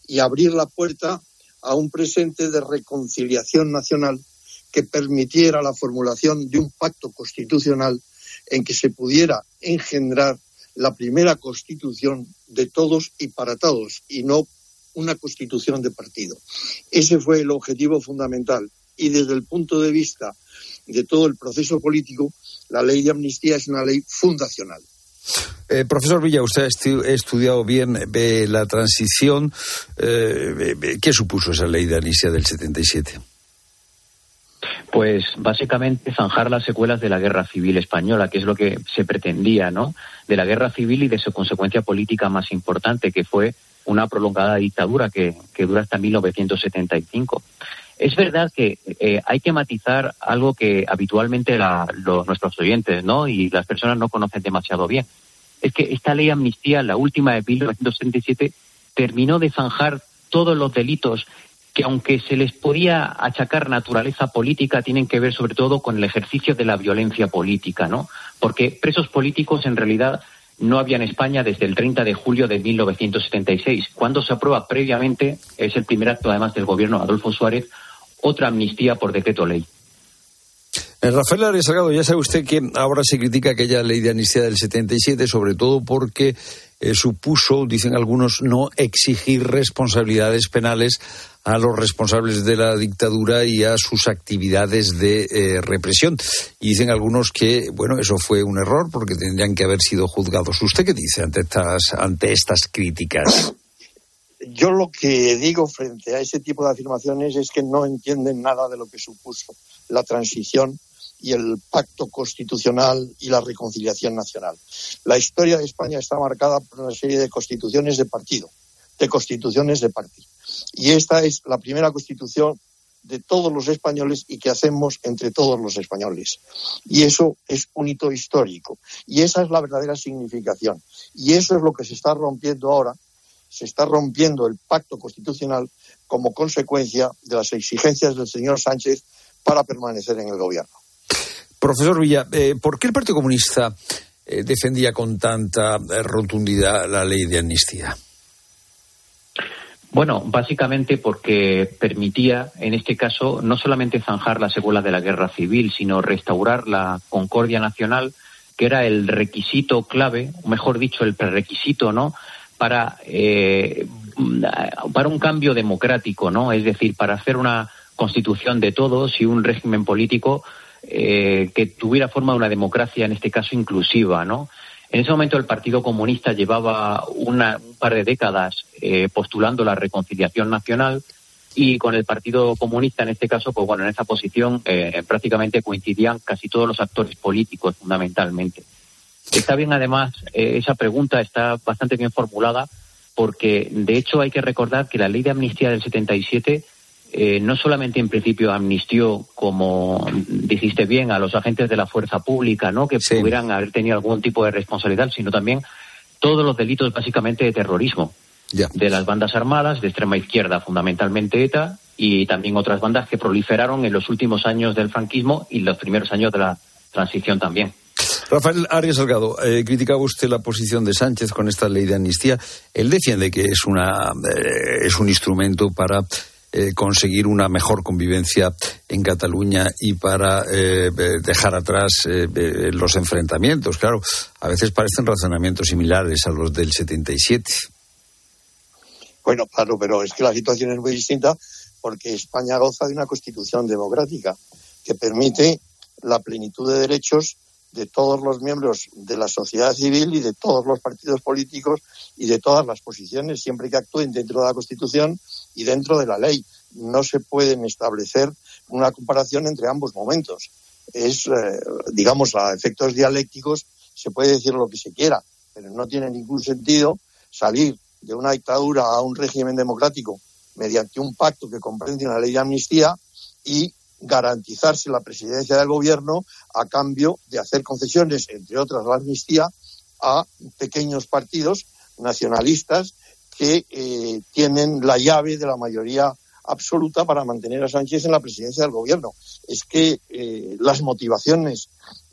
y abrir la puerta a un presente de reconciliación nacional que permitiera la formulación de un pacto constitucional en que se pudiera engendrar la primera constitución de todos y para todos, y no una constitución de partido. Ese fue el objetivo fundamental. Y desde el punto de vista de todo el proceso político, la ley de amnistía es una ley fundacional. Eh, profesor Villa, usted ha estudiado bien la transición. Eh, ¿Qué supuso esa ley de amnistía del 77? Pues básicamente zanjar las secuelas de la guerra civil española, que es lo que se pretendía, ¿no? De la guerra civil y de su consecuencia política más importante, que fue una prolongada dictadura que, dura hasta 1975. Es verdad que eh, hay que matizar algo que habitualmente nuestros oyentes ¿no? y las personas no conocen demasiado bien. Es que esta ley amnistía, la última de 1977, terminó de zanjar todos los delitos que aunque se les podía achacar naturaleza política, tienen que ver sobre todo con el ejercicio de la violencia política, ¿no? Porque presos políticos en realidad no había en España desde el 30 de julio de 1976, cuando se aprueba previamente, es el primer acto además del gobierno Adolfo Suárez, otra amnistía por decreto ley. Eh, Rafael Arias Salgado, ya sabe usted que ahora se critica aquella ley de amnistía del 77, sobre todo porque eh, supuso, dicen algunos, no exigir responsabilidades penales a los responsables de la dictadura y a sus actividades de eh, represión. Y dicen algunos que, bueno, eso fue un error porque tendrían que haber sido juzgados. ¿Usted qué dice ante estas, ante estas críticas? Yo lo que digo frente a ese tipo de afirmaciones es que no entienden nada de lo que supuso la transición y el pacto constitucional y la reconciliación nacional. La historia de España está marcada por una serie de constituciones de partido, de constituciones de partido. Y esta es la primera constitución de todos los españoles y que hacemos entre todos los españoles. Y eso es un hito histórico. Y esa es la verdadera significación. Y eso es lo que se está rompiendo ahora. Se está rompiendo el pacto constitucional como consecuencia de las exigencias del señor Sánchez para permanecer en el gobierno. Profesor Villa, eh, ¿por qué el Partido Comunista eh, defendía con tanta eh, rotundidad la ley de amnistía? Bueno, básicamente porque permitía, en este caso, no solamente zanjar la secuela de la guerra civil, sino restaurar la concordia nacional, que era el requisito clave, o mejor dicho, el prerequisito, ¿no? Para, para un cambio democrático, ¿no? Es decir, para hacer una constitución de todos y un régimen político eh, que tuviera forma de una democracia, en este caso inclusiva, ¿no? En ese momento el Partido Comunista llevaba un par de décadas eh, postulando la reconciliación nacional y con el Partido Comunista en este caso, pues bueno, en esa posición eh, prácticamente coincidían casi todos los actores políticos fundamentalmente. Está bien además, esa pregunta está bastante bien formulada porque de hecho hay que recordar que la ley de amnistía del 77 eh, no solamente en principio amnistió, como dijiste bien, a los agentes de la fuerza pública, ¿no? Que pudieran haber tenido algún tipo de responsabilidad, sino también todos los delitos básicamente de terrorismo. De las bandas armadas, de extrema izquierda, fundamentalmente ETA, y también otras bandas que proliferaron en los últimos años del franquismo y los primeros años de la transición también. Rafael Arias Salgado, eh, criticaba usted la posición de Sánchez con esta ley de amnistía. Él defiende que es, una, eh, es un instrumento para eh, conseguir una mejor convivencia en Cataluña y para dejar atrás los enfrentamientos. Claro, a veces parecen razonamientos similares a los del 77. Bueno, claro, pero es que la situación es muy distinta porque España goza de una constitución democrática que permite la plenitud de derechos de todos los miembros de la sociedad civil y de todos los partidos políticos y de todas las posiciones, siempre que actúen dentro de la Constitución y dentro de la ley. No se pueden establecer una comparación entre ambos momentos. Es, eh, digamos, a efectos dialécticos se puede decir lo que se quiera, pero no tiene ningún sentido salir de una dictadura a un régimen democrático mediante un pacto que comprende una ley de amnistía y garantizarse la presidencia del gobierno a cambio de hacer concesiones, entre otras la amnistía, a pequeños partidos nacionalistas que eh, tienen la llave de la mayoría absoluta para mantener a Sánchez en la presidencia del gobierno. Es que eh, las motivaciones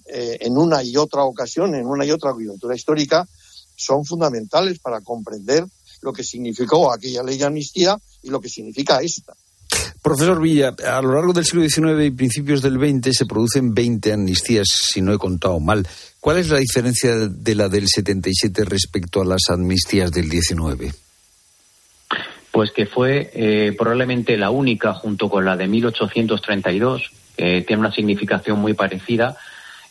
eh, en una y otra ocasión, en una y otra coyuntura histórica, son fundamentales para comprender lo que significó aquella ley de amnistía y lo que significa esta. Profesor Villa, a lo largo del siglo XIX y principios del XX se producen 20 amnistías, si no he contado mal. ¿Cuál es la diferencia de la del 77 respecto a las amnistías del 19? Pues que fue eh, probablemente la única, junto con la de 1832, que tiene una significación muy parecida,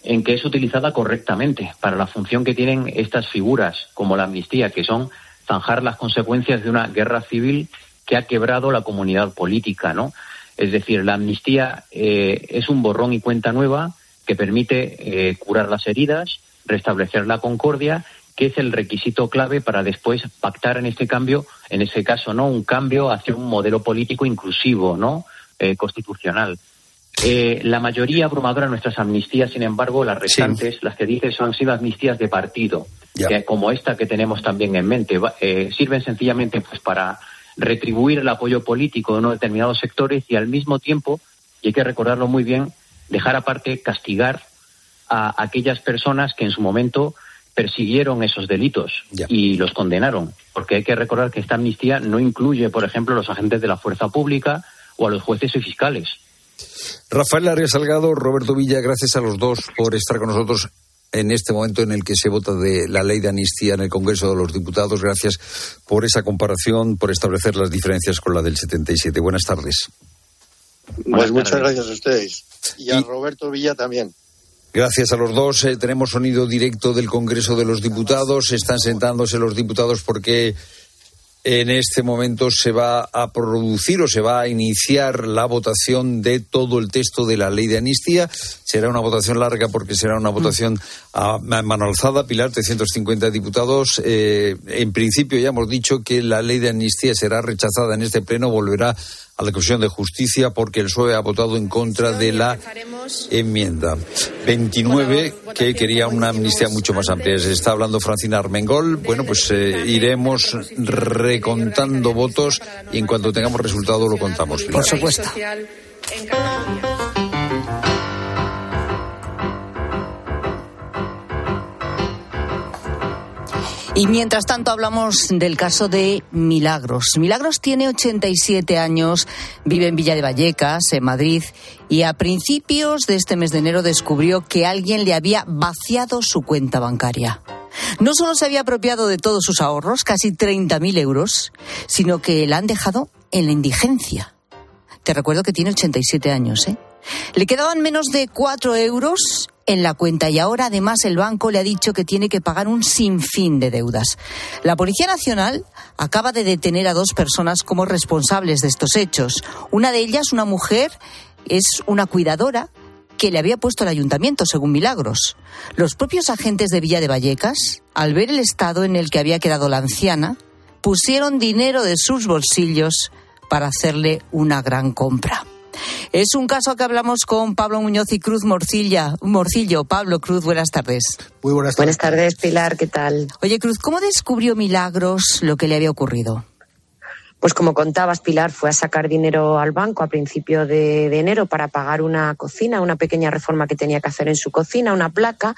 en que es utilizada correctamente para la función que tienen estas figuras, como la amnistía, que son zanjar las consecuencias de una guerra civil que ha quebrado la comunidad política, ¿no? Es decir, la amnistía eh, es un borrón y cuenta nueva que permite eh, curar las heridas, restablecer la concordia, que es el requisito clave para después pactar en este cambio, en ese caso, ¿no? Un cambio hacia un modelo político inclusivo, ¿no? Eh, constitucional. la mayoría abrumadora de nuestras amnistías, sin embargo, las restantes, las que dices, han sido amnistías de partido, que, como esta que tenemos también en mente, sirven sencillamente pues para retribuir el apoyo político de unos determinados sectores y al mismo tiempo, y hay que recordarlo muy bien, dejar aparte castigar a aquellas personas que en su momento persiguieron esos delitos y los condenaron. Porque hay que recordar que esta amnistía no incluye, por ejemplo, a los agentes de la fuerza pública o a los jueces y fiscales. Rafael Arias Salgado, Roberto Villa, gracias a los dos por estar con nosotros en este momento en el que se vota de la ley de amnistía en el Congreso de los Diputados. Gracias por esa comparación, por establecer las diferencias con la del 77. Buenas tardes. Pues muchas gracias a ustedes. Y a Roberto Villa también. Gracias a los dos. Eh, tenemos sonido directo del Congreso de los Diputados. Están sentándose los diputados porque en este momento se va a producir o se va a iniciar la votación de todo el texto de la ley de amnistía. Será una votación larga porque será una votación a mano alzada. Pilar, 350 diputados. Eh, en principio ya hemos dicho que la ley de amnistía será rechazada en este pleno, volverá a la Comisión de Justicia porque el PSOE ha votado en contra de la enmienda 29 que quería una amnistía mucho más amplia. Se está hablando Francina Armengol. Bueno, pues eh, iremos recontando votos y en cuanto tengamos resultado lo contamos. Por supuesto. Y mientras tanto hablamos del caso de Milagros. Milagros tiene 87 años, vive en Villa de Vallecas, en Madrid, y a principios de este mes de enero descubrió que alguien le había vaciado su cuenta bancaria. No solo se había apropiado de todos sus ahorros, casi 30.000 euros, sino que la han dejado en la indigencia. Te recuerdo que tiene 87 años, ¿eh? Le quedaban menos de 4 euros en la cuenta y ahora además el banco le ha dicho que tiene que pagar un sinfín de deudas. La Policía Nacional acaba de detener a dos personas como responsables de estos hechos. Una de ellas, una mujer, es una cuidadora que le había puesto el ayuntamiento, según Milagros. Los propios agentes de Villa de Vallecas, al ver el estado en el que había quedado la anciana, pusieron dinero de sus bolsillos para hacerle una gran compra. Es un caso que hablamos con Pablo Muñoz y Cruz Morcilla. Morcillo. Pablo Cruz, buenas tardes. Muy buenas tardes. Buenas tardes, Pilar, ¿qué tal? Oye, Cruz, ¿cómo descubrió Milagros lo que le había ocurrido? Pues como contabas, Pilar fue a sacar dinero al banco a principio de, de, enero para pagar una cocina, una pequeña reforma que tenía que hacer en su cocina, una placa,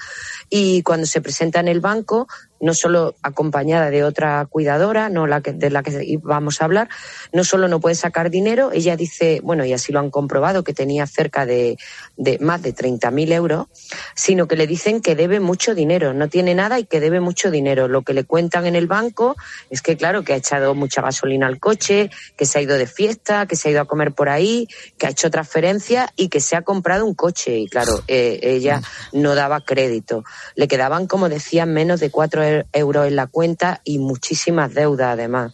y cuando se presenta en el banco no solo acompañada de otra cuidadora, no la que, de la que vamos a hablar, no solo no puede sacar dinero, ella dice, bueno, y así lo han comprobado, que tenía cerca de, de más de 30.000 euros, sino que le dicen que debe mucho dinero, no tiene nada y que debe mucho dinero. Lo que le cuentan en el banco es que, claro, que ha echado mucha gasolina al coche, que se ha ido de fiesta, que se ha ido a comer por ahí, que ha hecho transferencias y que se ha comprado un coche. Y claro, eh, ella no daba crédito. Le quedaban, como decían, menos de cuatro euros en la cuenta y muchísimas deudas además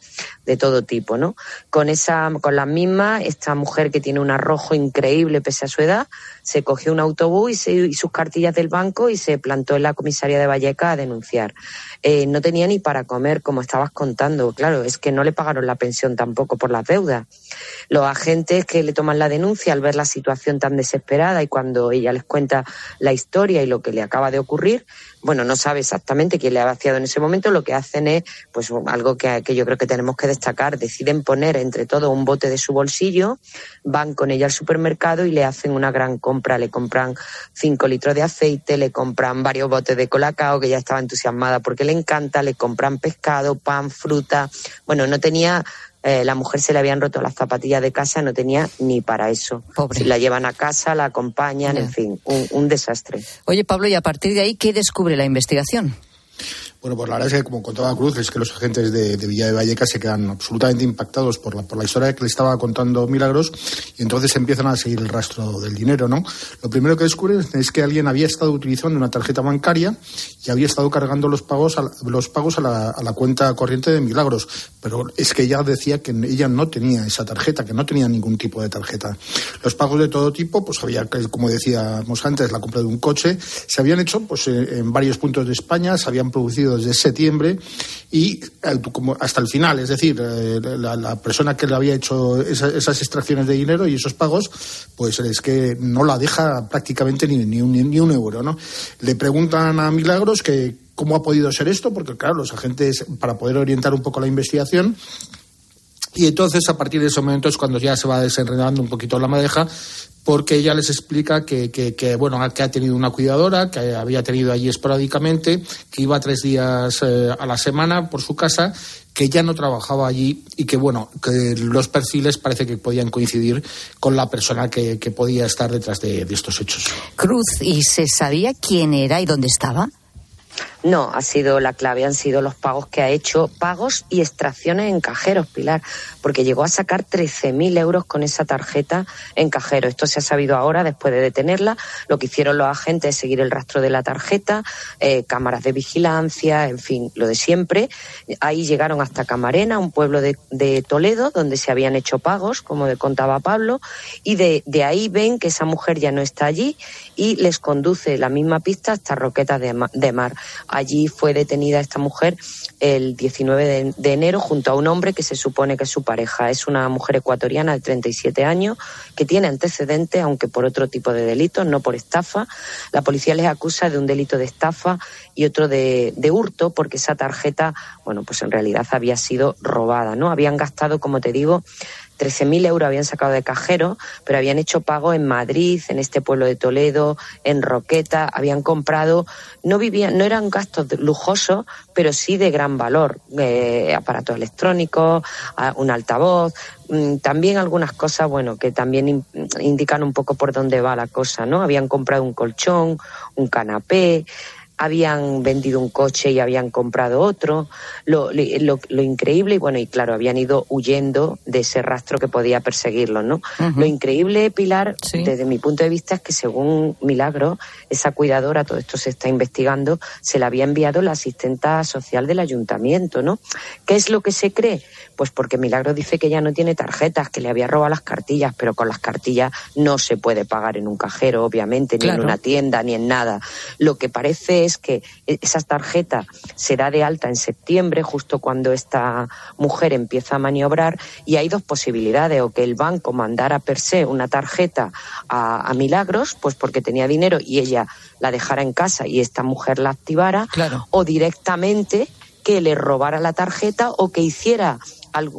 de todo tipo, ¿no? Con esa, con la misma, esta mujer que tiene un arrojo increíble pese a su edad, se cogió un autobús y, sus cartillas del banco y se plantó en la comisaría de Valleca a denunciar. Eh, no tenía ni para comer, como estabas contando. Claro, es que no le pagaron la pensión tampoco por las deudas. Los agentes que le toman la denuncia al ver la situación tan desesperada y cuando ella les cuenta la historia y lo que le acaba de ocurrir, bueno, no sabe exactamente quién le ha vaciado en ese momento, lo que hacen es, pues, algo que, que yo creo que tenemos que deciden poner entre todo un bote de su bolsillo, van con ella al supermercado y le hacen una gran compra, le compran cinco litros de aceite, le compran varios botes de colacao, que ya estaba entusiasmada porque le encanta, le compran pescado, pan, fruta, bueno, no tenía eh, la mujer se le habían roto las zapatillas de casa, no tenía ni para eso. Pobre. La llevan a casa, la acompañan, en fin, un, un desastre. Oye, Pablo, y a partir de ahí, ¿qué descubre la investigación? Bueno, pues la verdad es que, como contaba Cruz, es que los agentes de, de Villa de Vallecas se quedan absolutamente impactados por la, por la historia que le estaba contando Milagros y entonces empiezan a seguir el rastro del dinero, ¿no? Lo primero que descubren es que alguien había estado utilizando una tarjeta bancaria y había estado cargando los pagos a los pagos a la, a la cuenta corriente de Milagros, pero es que ella decía que ella no tenía esa tarjeta, que no tenía ningún tipo de tarjeta. Los pagos de todo tipo, pues había, como decíamos antes, la compra de un coche, se habían hecho pues en varios puntos de España, se habían producido desde septiembre y hasta el final, es decir, eh, la, persona que le había hecho esa- esas extracciones de dinero y esos pagos, pues es que no la deja prácticamente ni, ni, un, ni un euro, ¿no? Le preguntan a Milagros que cómo ha podido ser esto, porque claro, los agentes, para poder orientar un poco la investigación, y entonces, a partir de ese momento es cuando ya se va desenredando un poquito la madeja, porque ella les explica que, que, bueno, que ha tenido una cuidadora, que había tenido allí esporádicamente, que iba tres días eh, a la semana por su casa, que ya no trabajaba allí y que, bueno, que los perfiles parece que podían coincidir con la persona que, podía estar detrás de, de estos hechos. Cruz, ¿y se sabía quién era y dónde estaba? No, ha sido la clave, han sido los pagos que ha hecho, pagos y extracciones en cajeros, Pilar, porque llegó a sacar 13.000 euros con esa tarjeta en cajero. Esto se ha sabido ahora, después de detenerla. Lo que hicieron los agentes es seguir el rastro de la tarjeta, eh, cámaras de vigilancia, en fin, lo de siempre. Ahí llegaron hasta Camarena, un pueblo de, de Toledo, donde se habían hecho pagos, como le contaba Pablo, y de, de ahí ven que esa mujer ya no está allí y les conduce la misma pista hasta Roquetas de, de Mar. Allí fue detenida esta mujer el 19 de, enero junto a un hombre que se supone que es su pareja. Es una mujer ecuatoriana de 37 años que tiene antecedentes, aunque por otro tipo de delitos, no por estafa. La policía les acusa de un delito de estafa y otro de, de hurto porque esa tarjeta, bueno, pues en realidad había sido robada, ¿no? Habían gastado, como te digo, 13.000 euros habían sacado de cajero, pero habían hecho pago en Madrid, en este pueblo de Toledo, en Roqueta, habían comprado, no vivían, no eran gastos lujosos, pero sí de gran valor, eh, aparatos electrónicos, un altavoz, mm, también algunas cosas, bueno, que también in- indican un poco por dónde va la cosa, ¿no? Habían comprado un colchón, un canapé, habían vendido un coche y habían comprado otro. Lo, lo, lo increíble, y bueno, y claro, habían ido huyendo de ese rastro que podía perseguirlos, ¿no? Lo increíble, Pilar, desde mi punto de vista, es que según Milagro, esa cuidadora, todo esto se está investigando, se la había enviado la asistenta social del ayuntamiento, ¿no? ¿Qué es lo que se cree? Pues porque Milagro dice que ya no tiene tarjetas, que le había robado las cartillas, pero con las cartillas no se puede pagar en un cajero, obviamente, ni Claro. en una tienda, ni en nada. Lo que parece es que e- esa tarjeta será de alta en septiembre, justo cuando esta mujer empieza a maniobrar, y hay dos posibilidades, o que el banco mandara per se una tarjeta a, a Milagros, pues porque tenía dinero y ella la dejara en casa y esta mujer la activara, o directamente que le robara la tarjeta o que hiciera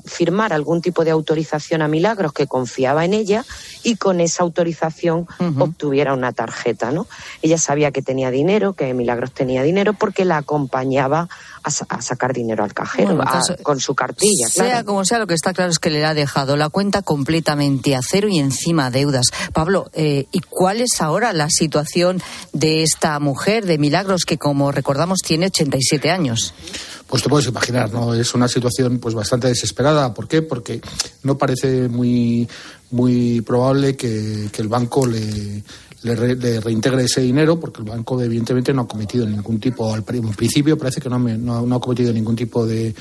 firmar algún tipo de autorización a Milagros que confiaba en ella y con esa autorización obtuviera una tarjeta, ¿no? Ella sabía que tenía dinero, que Milagros tenía dinero porque la acompañaba a, sa- a sacar dinero al cajero Bueno, a- caso- con su cartilla, Sea claro. como sea, lo que está claro es que le ha dejado la cuenta completamente a cero y encima deudas. Pablo, eh, ¿y cuál es ahora la situación de esta mujer de Milagros que, como recordamos, tiene 87 años? Pues te puedes imaginar, ¿no? Es una situación pues bastante desesperada. ¿Por qué? Porque no parece muy, muy probable que, que el banco le, le, re- le reintegre ese dinero, porque el banco evidentemente no ha cometido ningún tipo, al principio parece que no, me- no no ha cometido ningún tipo de,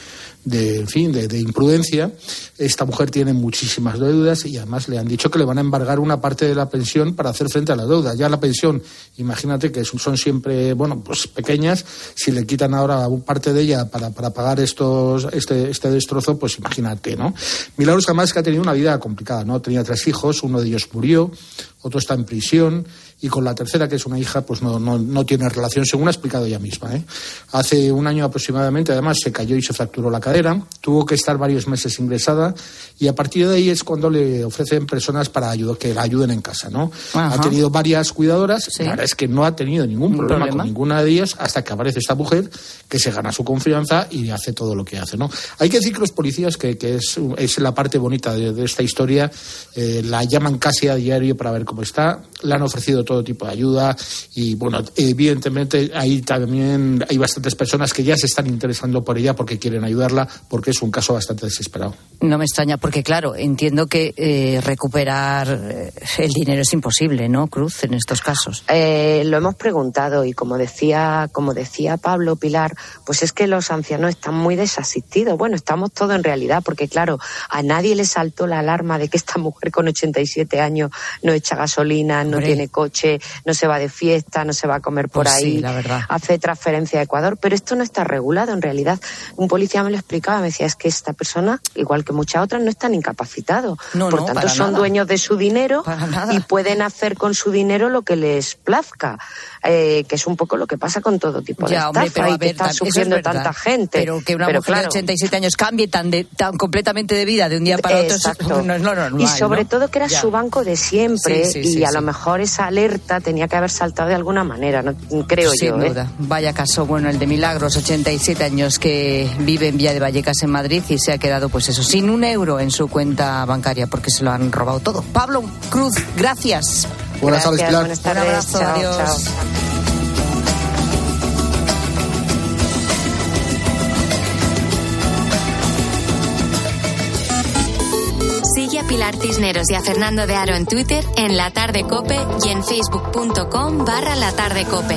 de fin, de, de imprudencia. Esta mujer tiene muchísimas deudas y además le han dicho que le van a embargar una parte de la pensión para hacer frente a la deuda. Ya la pensión, imagínate que son siempre, bueno, pues pequeñas, si le quitan ahora parte de ella para, para pagar estos, este, este destrozo, pues imagínate, ¿no? Milagros además que ha tenido una vida complicada, ¿no? Tenía tres hijos, uno de ellos murió, otro está en prisión y con la tercera, que es una hija, pues no, no, no tiene relación, según ha explicado ella misma. ¿eh? Hace un año aproximadamente, además, se cayó y se fracturó la cadera, tuvo que estar varios meses ingresada y a partir de ahí es cuando le ofrecen personas para que la ayuden en casa. ¿no? Ha tenido varias cuidadoras, la verdad es que no ha tenido ningún problema, con ninguna de ellas hasta que aparece esta mujer que se gana su confianza y hace todo lo que hace. ¿no? Hay que decir que los policías, que, que es, es, la parte bonita de, esta historia, eh, la llaman casi a diario para ver cómo está, le han ofrecido todo tipo de ayuda y, bueno, evidentemente ahí también hay bastantes personas que ya se están interesando por ella porque quieren ayudarla, porque es un caso bastante desesperado. No me extraña, porque claro, entiendo que eh, recuperar eh, el dinero es imposible, ¿no, Cruz, en estos casos? Eh, lo hemos preguntado y como decía, como decía Pablo Pilar, pues es que los ancianos están muy desasistidos. Bueno, estamos todos en realidad, porque claro, a nadie le saltó la alarma de que esta mujer con 87 años no echa gasolina, no tiene coche, no se va de fiesta, no se va a comer por pues ahí, la verdad. hace transferencia a Ecuador, pero esto no está regulado en realidad. Un policía me lo explicaba, me decía, es que esta persona, igual que muchas otras, no están incapacitados. por tanto, son dueños de su dinero y pueden hacer con su dinero lo que les plazca, eh, que es un poco lo que pasa con todo tipo de ya, estafa y que está sufriendo tanta gente. Pero que una mujer de 87 años cambie tan, de, tan completamente de vida de un día para otro no es lo normal. Y sobre todo que era su banco de siempre y a lo mejor esa alerta tenía que haber saltado de alguna manera, no creo Sin yo. ¿eh? duda. Vaya caso, bueno, el de Milagros, 87 años que vive en Villa de Vallecas en Madrid y se ha quedado, pues eso, sin un euro en su cuenta bancaria porque se lo han robado todo. Pablo Cruz, gracias. Buenas tardes, Pilar. Buenas tardes. Un abrazo, chao, adiós. chao. Sigue a Pilar Cisneros y a Fernando de Aro en Twitter, en La Tarde Cope y en facebook.com barra La Tarde Cope.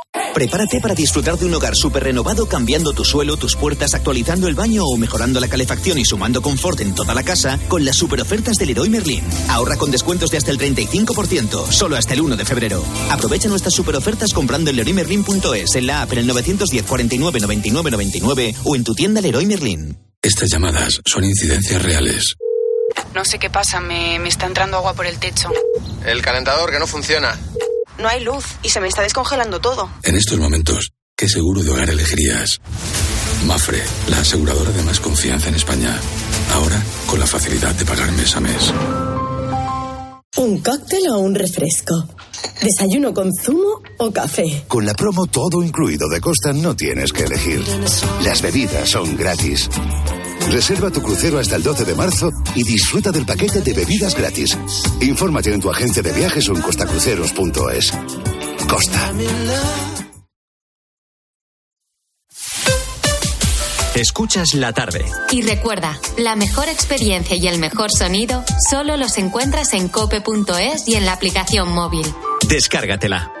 Prepárate para disfrutar de un hogar súper renovado cambiando tu suelo, tus puertas, actualizando el baño o mejorando la calefacción y sumando confort en toda la casa con las super ofertas del Leroy Merlin. Ahorra con descuentos de hasta el 35%, solo hasta el 1 de febrero. Aprovecha nuestras super ofertas comprando en leroymerlin.es, en la app en el 910 49 99 99 o en tu tienda Leroy Merlin. Estas llamadas son incidencias reales. No sé qué pasa, me, me está entrando agua por el techo. El calentador que no funciona. No hay luz y se me está descongelando todo. En estos momentos, ¿qué seguro de hogar elegirías? Mafre, la aseguradora de más confianza en España. Ahora, con la facilidad de pagar mes a mes. ¿Un cóctel o un refresco? ¿Desayuno con zumo o café? Con la promo todo incluido de Costa no tienes que elegir. Las bebidas son gratis. Reserva tu crucero hasta el 12 de marzo y disfruta del paquete de bebidas gratis. Infórmate en tu agencia de viajes o en costacruceros.es. Costa. Escuchas la tarde. Y recuerda, la mejor experiencia y el mejor sonido solo los encuentras en cope.es y en la aplicación móvil. Descárgatela.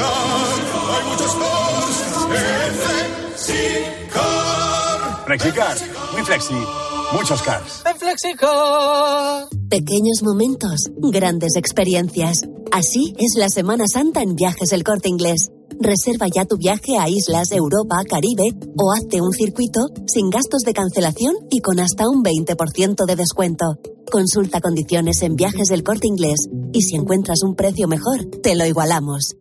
Hay muchos cars. En Flexicar. Flexicar, muy flexi, muchos cars. En Flexicar. Pequeños momentos, grandes experiencias. Así es la Semana Santa en Viajes El Corte Inglés. Reserva ya tu viaje a islas, Europa, Caribe o hazte un circuito sin gastos de cancelación y con hasta un 20% de descuento. Consulta condiciones en viajes del corte inglés y si encuentras un precio mejor, te lo igualamos.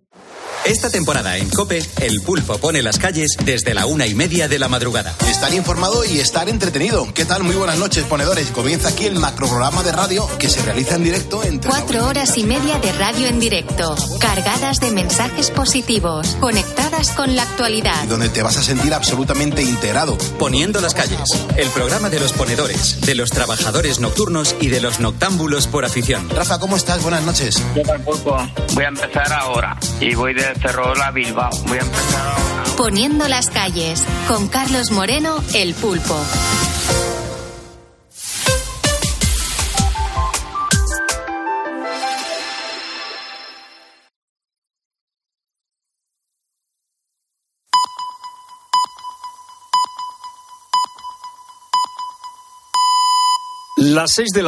Esta temporada en Cope, el pulpo pone las calles desde la una y media de la madrugada. Estar informado y estar entretenido. ¿Qué tal? Muy buenas noches, ponedores. Comienza aquí el macroprograma de radio que se realiza en directo entre. Cuatro horas y media de radio en directo, cargadas de mensajes positivos, conectadas con la actualidad. Y donde te vas a sentir absolutamente integrado. Poniendo las calles, el programa de los ponedores, de los trabajadores nocturnos y de los noctámbulos por afición. Rafa, ¿cómo estás? Buenas noches. ¿Qué tal, pulpo? Voy a empezar ahora y voy de Ferrol a Bilbao. Voy a empezar. Poniendo las calles, con Carlos Moreno, el pulpo. Las seis de la